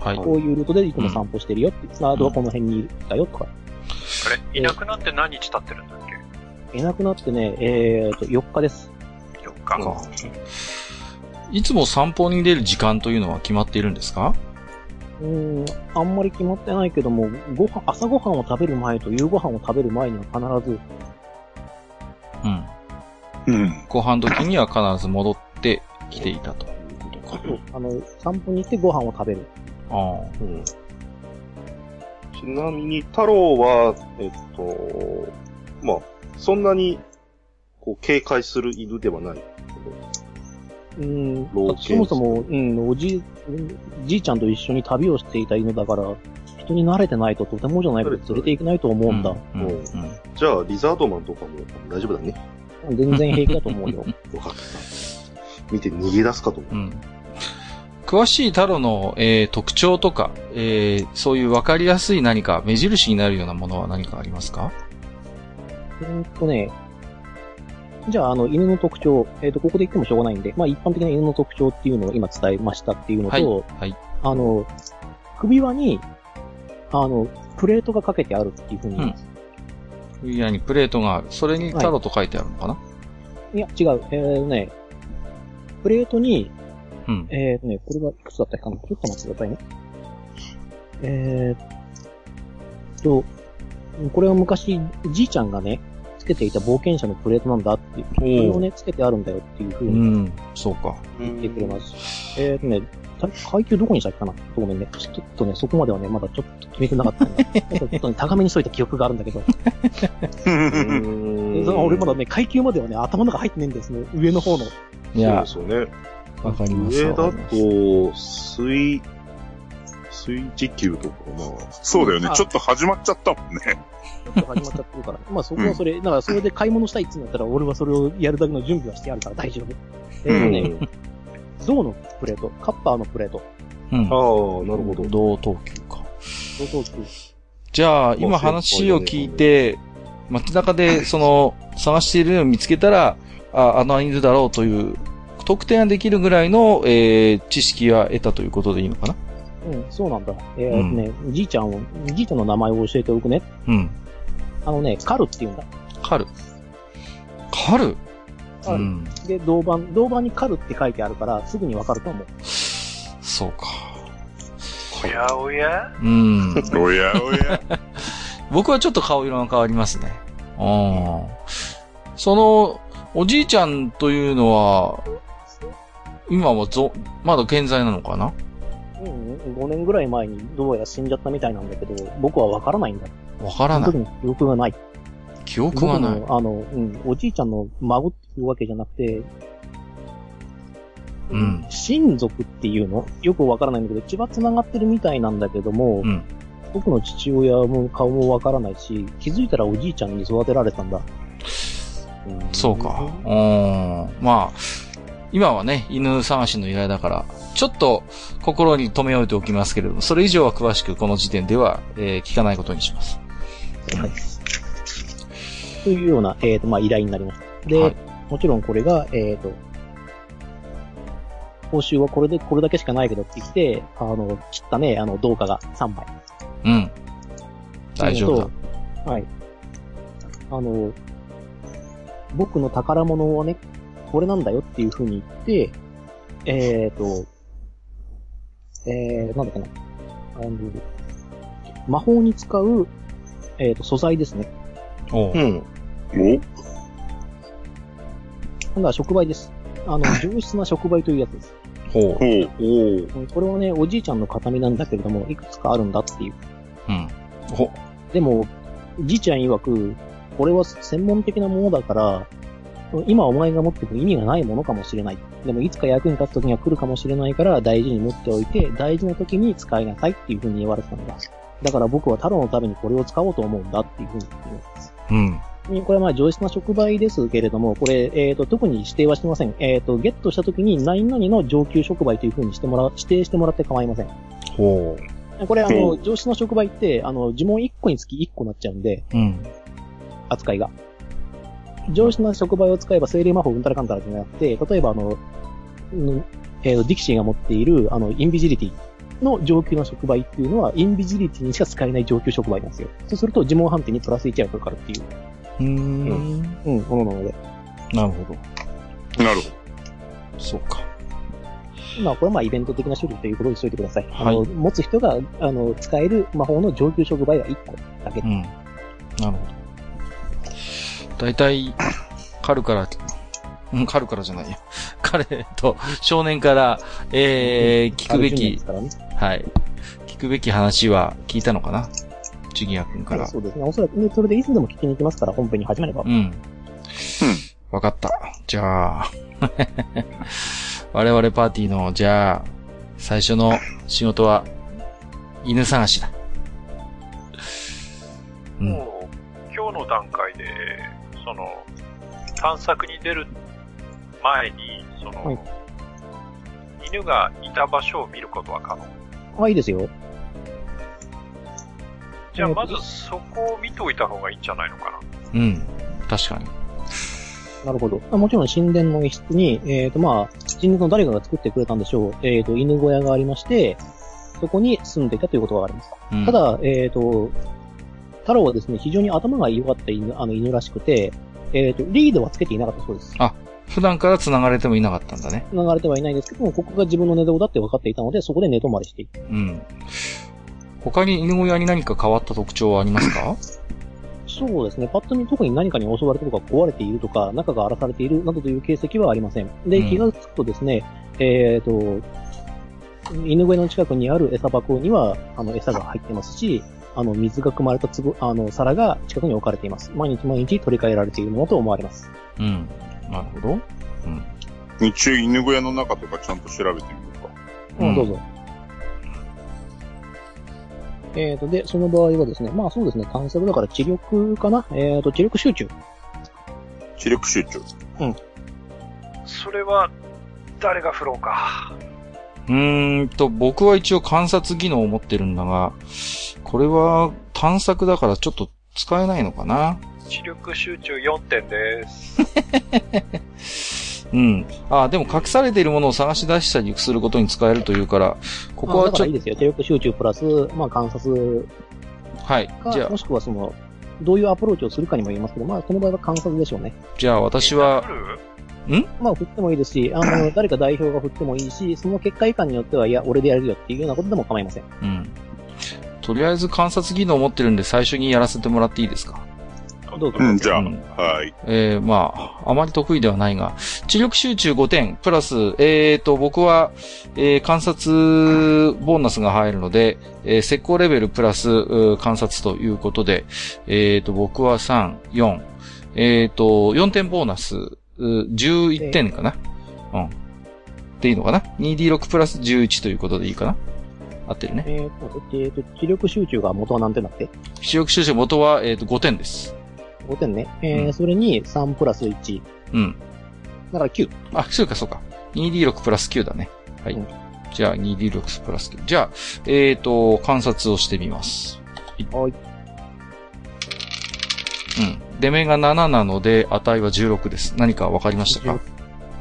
か。はい。こういうルートでいつも散歩してるよって、あとはこの辺にいたよとか。あれ、いなくなって何日経ってるんだっけ？いなくなってね、えーと、4日です。?4 日。かいつも散歩に出る時間というのは決まっているんですか？うーん、あんまり決まってないけども、ご飯、朝ごはんを食べる前と夕ご飯を食べる前には必ず、うん。うん。ご飯時には必ず戻ってきていたということか。あの、散歩に行ってご飯を食べる。あうん。ちなみに、太郎は、えっと、まあ、そんなに、こう、警戒する犬ではない？うーんそもそも、うん、おじい、うんじいちゃんと一緒に旅をしていた犬だから、人に慣れてないととてもじゃないけど連れていけないと思あ。うんだ。うん。うん。じゃあ、リザードマンとかも大丈夫だね。全然平気だと思うよ。[LAUGHS] よかった。見て逃げ出すかと思う。うん。詳しい太郎の、えー特徴とか、えーそういう分かりやすい何か目印になるようなものは何かありますか？えーっとね、じゃあ、あの、犬の特徴、えーっと、ここで言ってもしょうがないんで、まあ、一般的な犬の特徴っていうのを今伝えましたっていうのと、はい。はい。あの、首輪に、あの、プレートがかけてあるっていうふうに言います。ウィアにプレートがある。それに太郎と書いてあるのかな、い、や、違う。えーね、プレートに、うん。えーとね、これはいくつだったかな？ちょっと待ってくださいね。えーっと、これは昔、じいちゃんがね、つけていた冒険者のプレートなんだっていう、これをね、つけてあるんだよっていうふううにん。そうか。言ってくれます。えーとね、た階級どこにしたっけかな？ごめんね。ちょっとね、そこまではね、まだちょっと決めてなかったんだ。[LAUGHS] ちょっとね、高めにしといた記憶があるんだけど。[LAUGHS] 俺まだね、階級まではね、頭の中入ってねえんですね。上の方の。いや、そうですよね。わかります。上だと、水、水時給とかな。そうだよねあ。ちょっと始まっちゃったもんね。ちょっと始まっちゃってるから。[LAUGHS] まあそこはそれ、だからそれで買い物したいっつうんだったら、俺はそれをやるだけの準備はしてあるから大丈夫。えーとね、銅のプレート、カッパーのプレート、うん。ああ、なるほど。同等級か。銅等級。じゃあ、今話を聞いて、街中で、その、探しているのを見つけたら、あ、あの犬だろうという、特定ができるぐらいの、えー、知識は得たということでいいのかなうん、そうなんだ。えーとね、じいちゃんを、じいちゃんの名前を教えておくね。うん。あのね、カルって言うんだ。カル。カルカルうん。で、銅板、銅板にカルって書いてあるから、すぐにわかると思う。そうか。おやおやうん。おやおや。僕はちょっと顔色が変わりますね。うん。その、おじいちゃんというのは、今はぞ、まだ健在なのかな？うん、5年ぐらい前にどうやら死んじゃったみたいなんだけど、僕はわからないんだ。わからない記憶がない。記憶がない。あの、うん、おじいちゃんの孫っていうわけじゃなくて、うん親族っていうの？よくわからないんだけど、血は繋がってるみたいなんだけども、うん。僕の父親も顔もわからないし、気づいたらおじいちゃんに育てられたんだ。んそうか。うん。まあ、今はね、犬探しの依頼だから、ちょっと心に留め置いておきますけれども、それ以上は詳しくこの時点では、えー聞かないことにします。はい。というような、えっ、と、まあ、依頼になります。で、はいもちろんこれが、えっ、と、報酬はこれで、これだけしかないけどって言って、あの、切ったね、あの、銅貨が3枚。うん。大丈夫だ。だ。はい。あの、僕の宝物はね、これなんだよっていう風に言って、えっ、と、えー、なんだっけな。あの、魔法に使う、えっ、と、素材ですね。おううん。お？今度は触媒です。あの、[LAUGHS] 上質な触媒というやつです。ほう。ほう。おお。うんこれはね、おじいちゃんの形見なんだけれども、いくつかあるんだっていう。うん。ほ、でも、じいちゃん曰く、これは専門的なものだから、今お前が持っても意味がないものかもしれない。でもいつか役に立つ時には来るかもしれないから大事に持っておいて、大事な時に使いなさいっていう風に言われてたんだ。だから僕は太郎のためにこれを使おうと思うんだっていう風に言うんです。うん。これはまあ上質な触媒ですけれども、これ、えっ、と、特に指定はしてません。えっ、と、ゲットした時に何々の上級触媒という風にしてもらう、指定してもらって構いません。ほこれあの、う上質な触媒って、あの、呪文1個につき1個になっちゃうんで、う。うん。扱いが。上質な触媒を使えば精霊魔法うんたらかんたらじゃなくて、例えばあの、うんえーと、ディキシーが持っている、あの、インビジリティの上級の触媒っていうのは、インビジリティにしか使えない上級触媒なんですよ。そうすると、呪文判定にプラス1がかかるっていう、うーん。うん、ものなので。なるほど。なるほそうか。まあ、これはまあ、イベント的な処理ということにしといてください。はいあの、持つ人が、あの、使える魔法の上級触媒は1個だけう。ん。なるほど。だいたい、彼から、うん、彼からじゃないよ。[LAUGHS] 彼と少年から、えー、聞くべきね。はい。聞くべき話は聞いたのかな？ジュニア君から。そうですね。おそらく、ね、それでいつでも聞きに行きますから、本編に始めれば。うん。わかった。じゃあ、[LAUGHS] 我々パーティーの、じゃあ、最初の仕事は、犬探しだ。うん。もう、今日の段階で、その、探索に出る前に、その、はい犬がいた場所を見ることは可能。あ、いいですよ。じゃあ、えーまずそこを見ておいた方がいいんじゃないのかな。うん。確かに。なるほど。あもちろん神殿の一室に、えっ、と、まあ、神殿の誰かが作ってくれたんでしょう。えっ、と、犬小屋がありまして、そこに住んでいたということがあります。うん、た、だ、えっ、と、太郎はですね、非常に頭が良かった犬、あの犬らしくて、えっ、と、リードはつけていなかったそうです。普段から繋がれてもいなかったんだね。流れてはいないんですけども、ここが自分の寝床だって分かっていたので、そこで寝泊まりしていた。うん。他に犬小屋に何か変わった特徴はありますか？[COUGHS] そうですね。パッと見特に何かに襲われたとか壊れているとか、中が荒らされているなどという形跡はありません。で、うん気がつくとですね、えっ、と、犬小屋の近くにある餌箱には、あの、餌が入ってますし、あの、水が汲まれた壺、あの、皿が近くに置かれています。毎日毎日取り替えられているものと思われます。うん。なるほど。一応犬小屋の中とかちゃんと調べてみようか。うん、うんどうぞ。えっ、と、で、その場合はですね、まあそうですね、探索だから知力かな？えっ、と、知力集中。知力集中。それは、誰が振ろうか。うーんと、僕は一応観察技能を持ってるんだが、これは探索だからちょっと使えないのかな？知力集中4点です。[LAUGHS] うん。あ、でも隠されているものを探し出したりすることに使えるというから、ここまあはちょっだからいいですよ。知力集中プラス、まあ観察と、はい。じゃか、もしくはその、どういうアプローチをするかにも言いますけど、まあこの場合は観察でしょうね。あ、じゃあ私は振、るまあ振ってもいいですし、あの、[COUGHS] 誰か代表が振ってもいいし、その結果以下によっては、いや、俺でやるよっていうようなことでも構いません。うん。とりあえず観察技能を持ってるんで最初にやらせてもらっていいですか？どうぞうん、じゃあ、うんはい。えー、まあ、あまり得意ではないが、知力集中5点、プラス、えーと、僕は、えー観察ボーナスが入るので、えー石膏レベルプラス、観察ということで、えーと、僕は3、4、えーと、4点ボーナス、う11点かな、うん。っていいのかな ?2D6 プラス11ということでいいかな合ってるね。えっ、と、えっ、と、知力集中が元は何点だって知力集中元は、えーと、5点です。?5 点ね。えーうんそれに3プラス1。うん。だから9。あ、そうかそうか。2D6 プラス9だね。はい。うんじゃあ、2リルクスプラス。じゃあ、えっ、と、観察をしてみます。はい。うん。出目が7なので、値は16です。何かわかりましたか？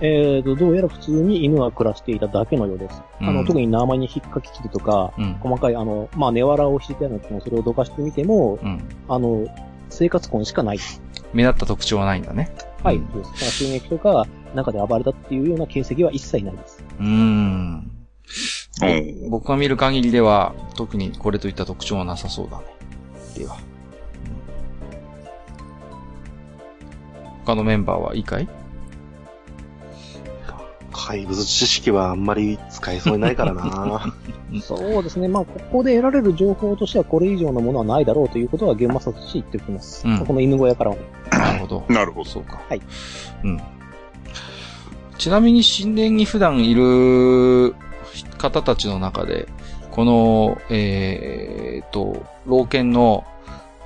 えーと、どうやら普通に犬が暮らしていただけのようです。あの、うん特に名前に引っかき切るとか、うん。細かい、あの、まあ、根わらをしてたのもそれをどかしてみても、うん。あの、生活痕しかない。目立った特徴はないんだね。はい。うんそうです。襲撃とか、中で暴れたっていうような形跡は一切ないです。うーん。僕が見る限りでは、特にこれといった特徴はなさそうだね。では。他のメンバーはいいかい？怪物知識はあんまり使えそうにないからな [LAUGHS] そうですね。まあ、ここで得られる情報としてはこれ以上のものはないだろうということは現場として言っておきます。うんこの犬小屋からは。なるほど。なるほど。そうか。はい。うん。ちなみに神殿に普段いる方たちの中で、この、えー、と、老犬の、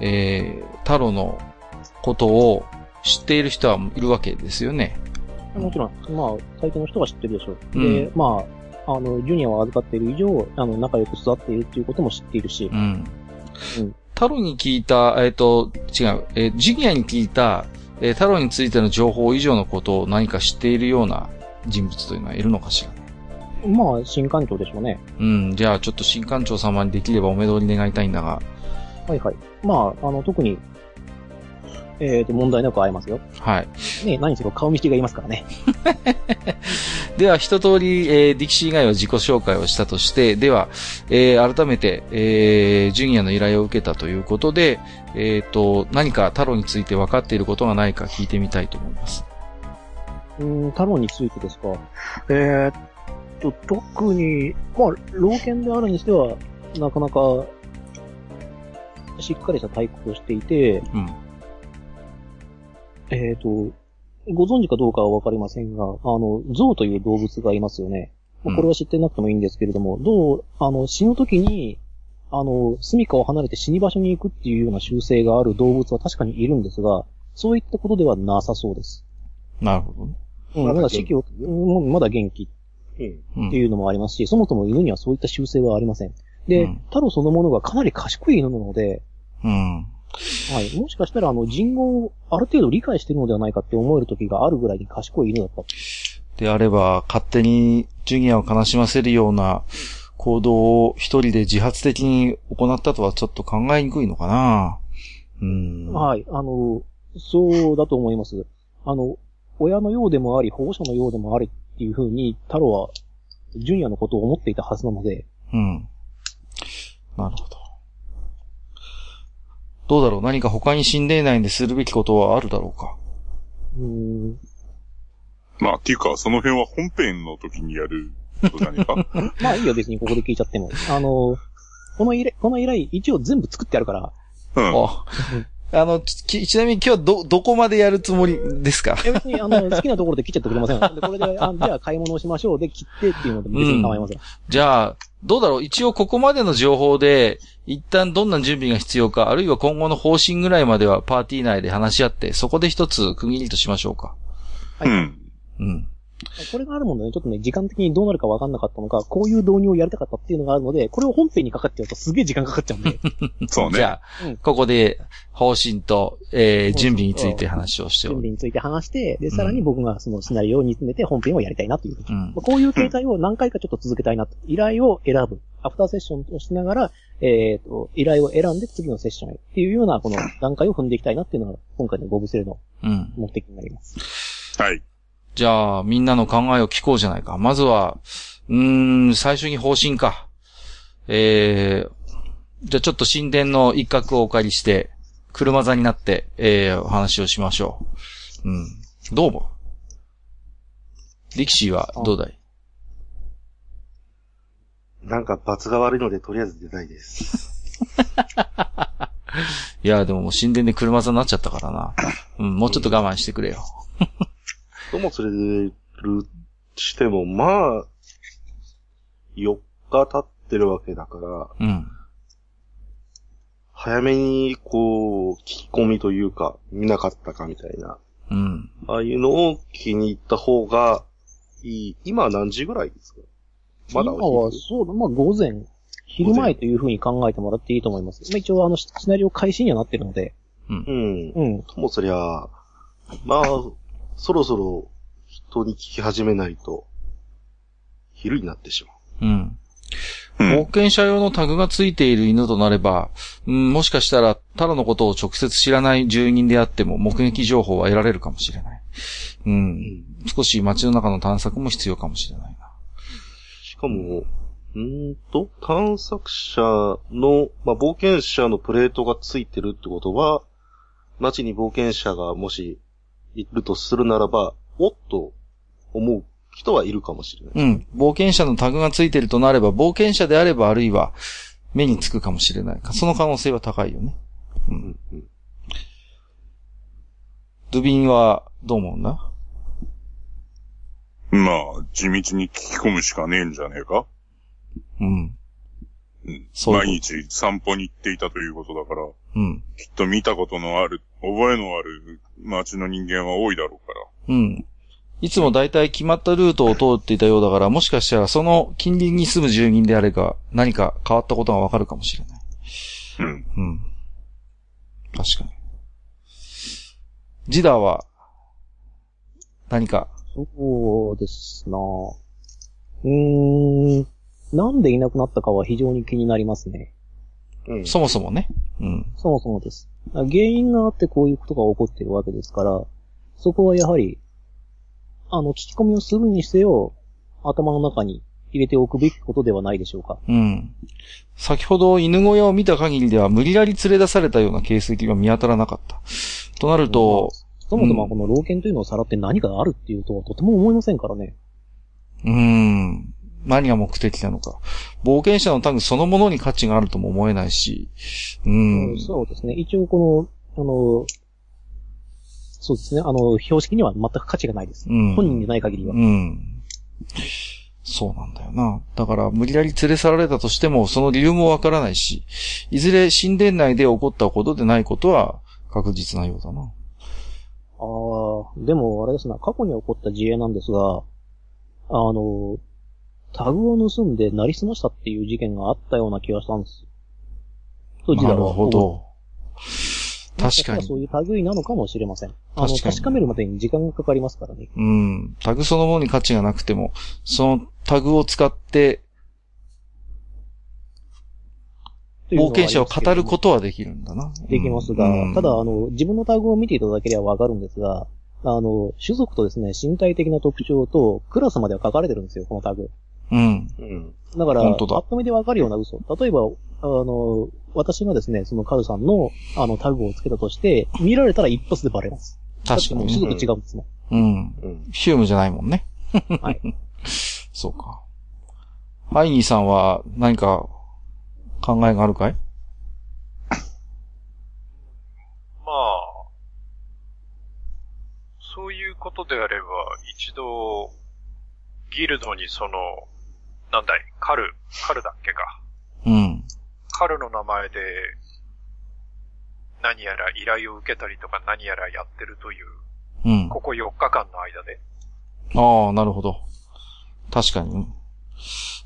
えー、太郎のことを知っている人はいるわけですよね。もちろん、まあ、大抵の人が知ってるでしょう。うんで、まあ、あの、ジュニアを預かっている以上、あの、仲良く育っているっていうことも知っているしう、ん。うん太郎に聞いた、えっ、と、違う、えージュニアに聞いた、えー太郎についての情報以上のことを何か知っているような人物というのはいるのかしらね。まあ、新館長でしょうね。うん、じゃあちょっと新館長様にできればお目通り願いたいんだが、はいはい。まあ、あの、特に、えっ、と、問題なく会えますよ。はい。ね、何しろ顔見知りがいますからね。[LAUGHS] では、一通り、えーディキシー以外は自己紹介をしたとして、では、えー改めて、えージュニアの依頼を受けたということで、えっ、と、何か太郎について分かっていることがないか聞いてみたいと思います。うーん、太郎についてですか。えーっと、特に、まあ、老犬であるにしては、なかなか、しっかりした体格をしていて、うん。えーっと、ご存知かどうかはわかりませんが、あの、象という動物がいますよね。まあこれは知ってなくてもいいんですけれども、どう、あの、死ぬ時に、あの、住処を離れて死に場所に行くっていうような習性がある動物は確かにいるんですが、そういったことではなさそうです。なるほどね。うん、まだ死期を、うんまだ元気うん。うんっていうのもありますし、そもそも犬にはそういった習性はありません。で、うん太郎そのものがかなり賢い犬なので、うん。はい、もしかしたらあの人語をある程度理解してるのではないかって思える時があるぐらいに賢い犬だった。であれば、勝手にジュニアを悲しませるような行動を一人で自発的に行ったとはちょっと考えにくいのかな。うん。はい、あの、そうだと思います。あの、親のようでもあり、保護者のようでもありっていう風に、太郎は、ジュニアのことを思っていたはずなので、うん。なるほど。どうだろう？何か他に神殿内でするべきことはあるだろうか？うーん、まあ、っていうか、その辺は本編の時にやることじゃねえか？[LAUGHS] まあいいよ別にここで聞いちゃっても。あの、この依頼、この依頼一応全部作ってあるから、うん。あ、あの、ち、ちなみに今日はど、どこまでやるつもりですか？え別に、あの、[LAUGHS] 好きなところで切っちゃってくれません。[LAUGHS] で、これで、あじゃあ買い物をしましょうで切ってっていうのでも別に構いません。じゃあ、どうだろう？一応ここまでの情報で、一旦どんな準備が必要か、あるいは今後の方針ぐらいまではパーティー内で話し合って、そこで一つ区切りとしましょうか。はいうん。うん。これがあるもんでね、ちょっとね、時間的にどうなるか分かんなかったのか、こういう導入をやりたかったっていうのがあるので、これを本編にかかっちゃうとすげえ時間かかっちゃうんで。[LAUGHS] そうね。じゃあ、うんここで方針と、えー、準備について話をしておる。準備について話して、で、さらに僕がそのシナリオを煮詰めて本編をやりたいなという。うんまあ。こういう形態を何回かちょっと続けたいなと。依頼を選ぶ。アフターセッションをしながら、えっ、と、依頼を選んで次のセッションへっていうような、この段階を踏んでいきたいなっていうのが、今回のゴブセルのうん。目的になります。はい。じゃあ、みんなの考えを聞こうじゃないか。まずは、うーん、最初に方針か。えー、じゃあちょっと神殿の一角をお借りして、車座になって、えー、お話をしましょう。うん。どう思う？力士はどうだい？なんか罰が悪いので、とりあえず出たいです。[LAUGHS] いや、でももう神殿で車座になっちゃったからな。うん、もうちょっと我慢してくれよ。とも連れてるしても、まあ、4日経ってるわけだから、うん。早めに、こう、聞き込みというか、見なかったかみたいな、うん。ああいうのを気に入った方がいい。今何時ぐらいですか？まだ今は、そうだ、まあ午前、昼前というふうに考えてもらっていいと思います。まあ一応あの、シナリオ開始にはなってるので、うん。うん。ともそりゃ、まあ、そろそろ人に聞き始めないと、昼になってしまう。うん。うん冒険者用のタグがついている犬となれば、うん、もしかしたら、タラのことを直接知らない住人であっても目撃情報は得られるかもしれない。うん。少し街の中の探索も必要かもしれないな。しかも、うーんと、探索者の、まあ、冒険者のプレートがついてるってことは、街に冒険者がもしいるとするならば、おっと思う人はいるかもしれない。うん。冒険者のタグがついているとなれば、冒険者であればあるいは目につくかもしれない。その可能性は高いよね。う。うんんうんドゥビンはどう思うんだまあ、地道に聞き込むしかねえんじゃねえか？うん。毎日散歩に行っていたということだから、うん。きっと見たことのある、覚えのある街の人間は多いだろうから。うん。いつもだいたい決まったルートを通っていたようだから、もしかしたらその近隣に住む住人であれば、何か変わったことがわかるかもしれない。うん。うん。確かに。ジダーは、何か、そうですなうーん。なんでいなくなったかは非常に気になりますね。うん。そもそもね。うん。そもそもです。原因があってこういうことが起こっているわけですから、そこはやはり、あの、聞き込みをするにせよ、頭の中に入れておくべきことではないでしょうか。うん。先ほど犬小屋を見た限りでは無理やり連れ出されたような形跡が見当たらなかった。となると、そもそもこの老犬というのをさらって何かがあるっていうとはとても思いませんからね。うーん。何が目的なのか。冒険者のタグそのものに価値があるとも思えないし。うん。そうですね。一応この、あの、そうですね。あの、標識には全く価値がないです。うん。本人でない限りは。うん。そうなんだよな。だから、無理やり連れ去られたとしても、その理由もわからないし、いずれ神殿内で起こったことでないことは確実なようだな。ああ、でもあれですな、過去に起こった事例なんですが、あの、タグを盗んで成り済ましたっていう事件があったような気がしたんです。となるほ。ど。確かに。そういう類なのかもしれません。あの、確かに確かめるまでに時間がかかりますからね。うん。タグそのものに価値がなくても、そのタグを使って、冒険者を語ることはできるんだな。できますが、うんただ、あの、自分のタグを見ていただければわかるんですが、あの、種族とですね、身体的な特徴と、クラスまでは書かれてるんですよ、このタグ。うん。うん。だから、本当だパッと見でわかるような嘘。例えば、あの、私がですね、そのカルさんの、あの、タグをつけたとして、見られたら一発でバレます。確かにね。だってもう種族違うんですもん。うん。うん。ヒュームじゃないもんね。はい。[LAUGHS] そうか。ハイニーさんは何か考えがあるかい？まあ、そういうことであれば、一度、ギルドにその、なんだい、カル、カルだっけか。うん。カルの名前で、何やら依頼を受けたりとか何やらやってるという、うん。ここ4日間の間で。ああ、なるほど。確かに。うん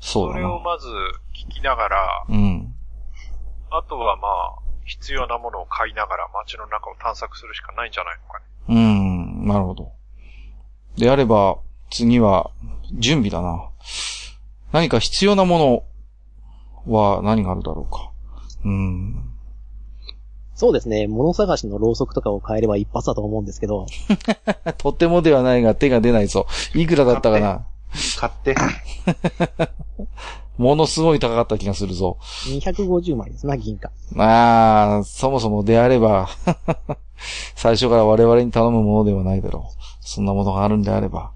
そうそだな。れをまず聞きながら、うん。あとはまあ、必要なものを買いながら街の中を探索するしかないんじゃないのかね。うん。なるほど。であれば、次は、準備だな。何か必要なものは何があるだろうか。うん。そうですね、物探しのろうそくとかを変えれば一発だと思うんですけど、[LAUGHS] とてもではないが手が出ないぞ。いくらだったかな？買って。[LAUGHS] ものすごい高かった気がするぞ。250枚ですな、銀貨。まあ、そもそもであれば、[LAUGHS] 最初から我々に頼むものではないだろう。そんなものがあるんであれば。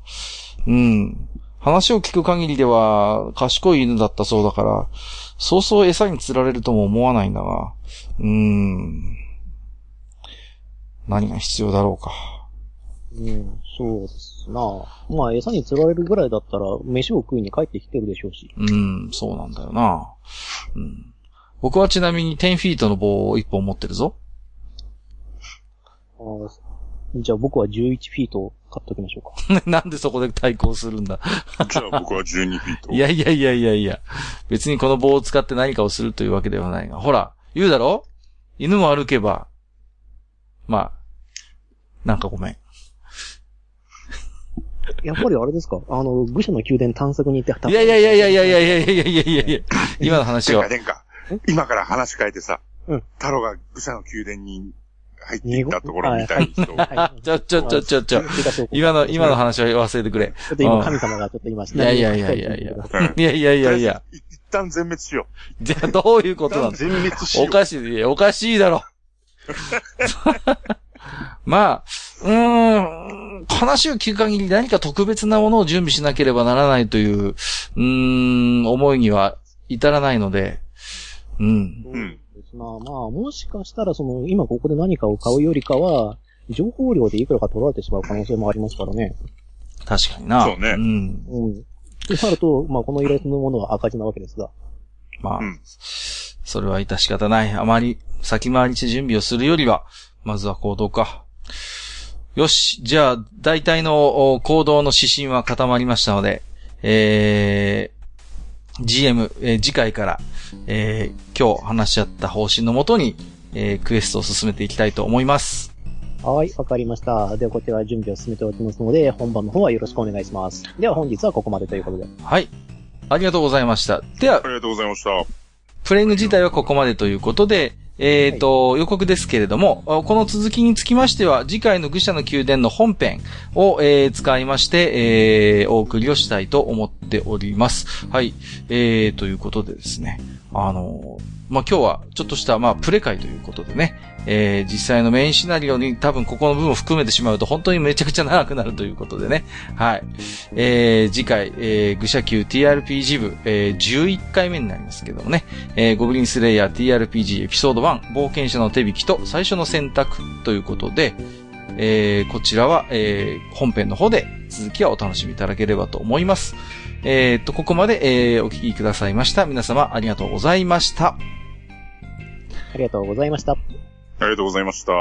うん。話を聞く限りでは、賢い犬だったそうだから、そうそう餌に釣られるとも思わないんだが、うーん。何が必要だろうか。うん、そうですな。まあ、餌に釣られるぐらいだったら、飯を食いに帰ってきてるでしょうし。うん、そうなんだよな。うん。僕はちなみに10フィートの棒を1本持ってるぞ。あーじゃあ僕は11フィート買っときましょうか。[LAUGHS] なんでそこで対抗するんだ。じゃあ僕は12フィート。い [LAUGHS] やいやいやいやいや。別にこの棒を使って何かをするというわけではないが。ほら、言うだろ？犬も歩けば。まあ、なんかごめん。[LAUGHS] やっぱりあれですか？あの、愚者の宮殿探索に行って、いやいやいやいやいやいやいやいやいやいやいやいや今の話を殿下、。殿下。今から話変えてさ、うん太郎が愚者の宮殿に入っていったところみたい人。はい。ちょちょちょちょちょ。ょ今の、今の話は忘れてくれ。ちょっと今神様がちょっと今、いやいやいやいやいやうんいやいやいやいや。い一旦全滅しよじゃあどういうことなの全滅しよう。おかしい、いやおかしいだろ。[LAUGHS] まあ、うーん、話を聞く限り何か特別なものを準備しなければならないという、うーん、思いには至らないので、うん。う。うん。まあまあ、もしかしたら、その、今ここで何かを買うよりかは、情報量でいくらか取られてしまう可能性もありますからね。確かにな。そうねん。うん。となると、まあこの依頼そのものは赤字なわけですが。まあ、うんそれは致し方ない。あまり先回りして準備をするよりは、まずは行動か。よし。じゃあ、大体のお行動の指針は固まりましたので、えー、GM、えー次回から、えー今日話し合った方針のもとに、えークエストを進めていきたいと思います。はい、わかりました。では、こちら準備を進めておきますので、本番の方はよろしくお願いします。では、本日はここまでということで。はい。ありがとうございました。ではあ、りがとうございました。プレイング自体はここまでということで、えっ、と、予告ですけれども、この続きにつきましては、次回の愚者の宮殿の本編を、えー使いまして、えーお送りをしたいと思っております。はい。えー、ということでですね。あのーまあ、今日はちょっとした、まあ、プレ会ということでね、えー実際のメインシナリオに多分ここの部分を含めてしまうと本当にめちゃくちゃ長くなるということでね。はい。えー次回、えー、愚者級 TRPG 部、えー11回目になりますけどもね、えーゴブリンスレイヤー TRPG エピソード1、冒険者の手引きと最初の選択ということで、えーこちらは、えー本編の方で続きはお楽しみいただければと思います。えーっと、ここまで、えーお聞きくださいました。皆様ありがとうございました。ありがとうございました。ありがとうございました。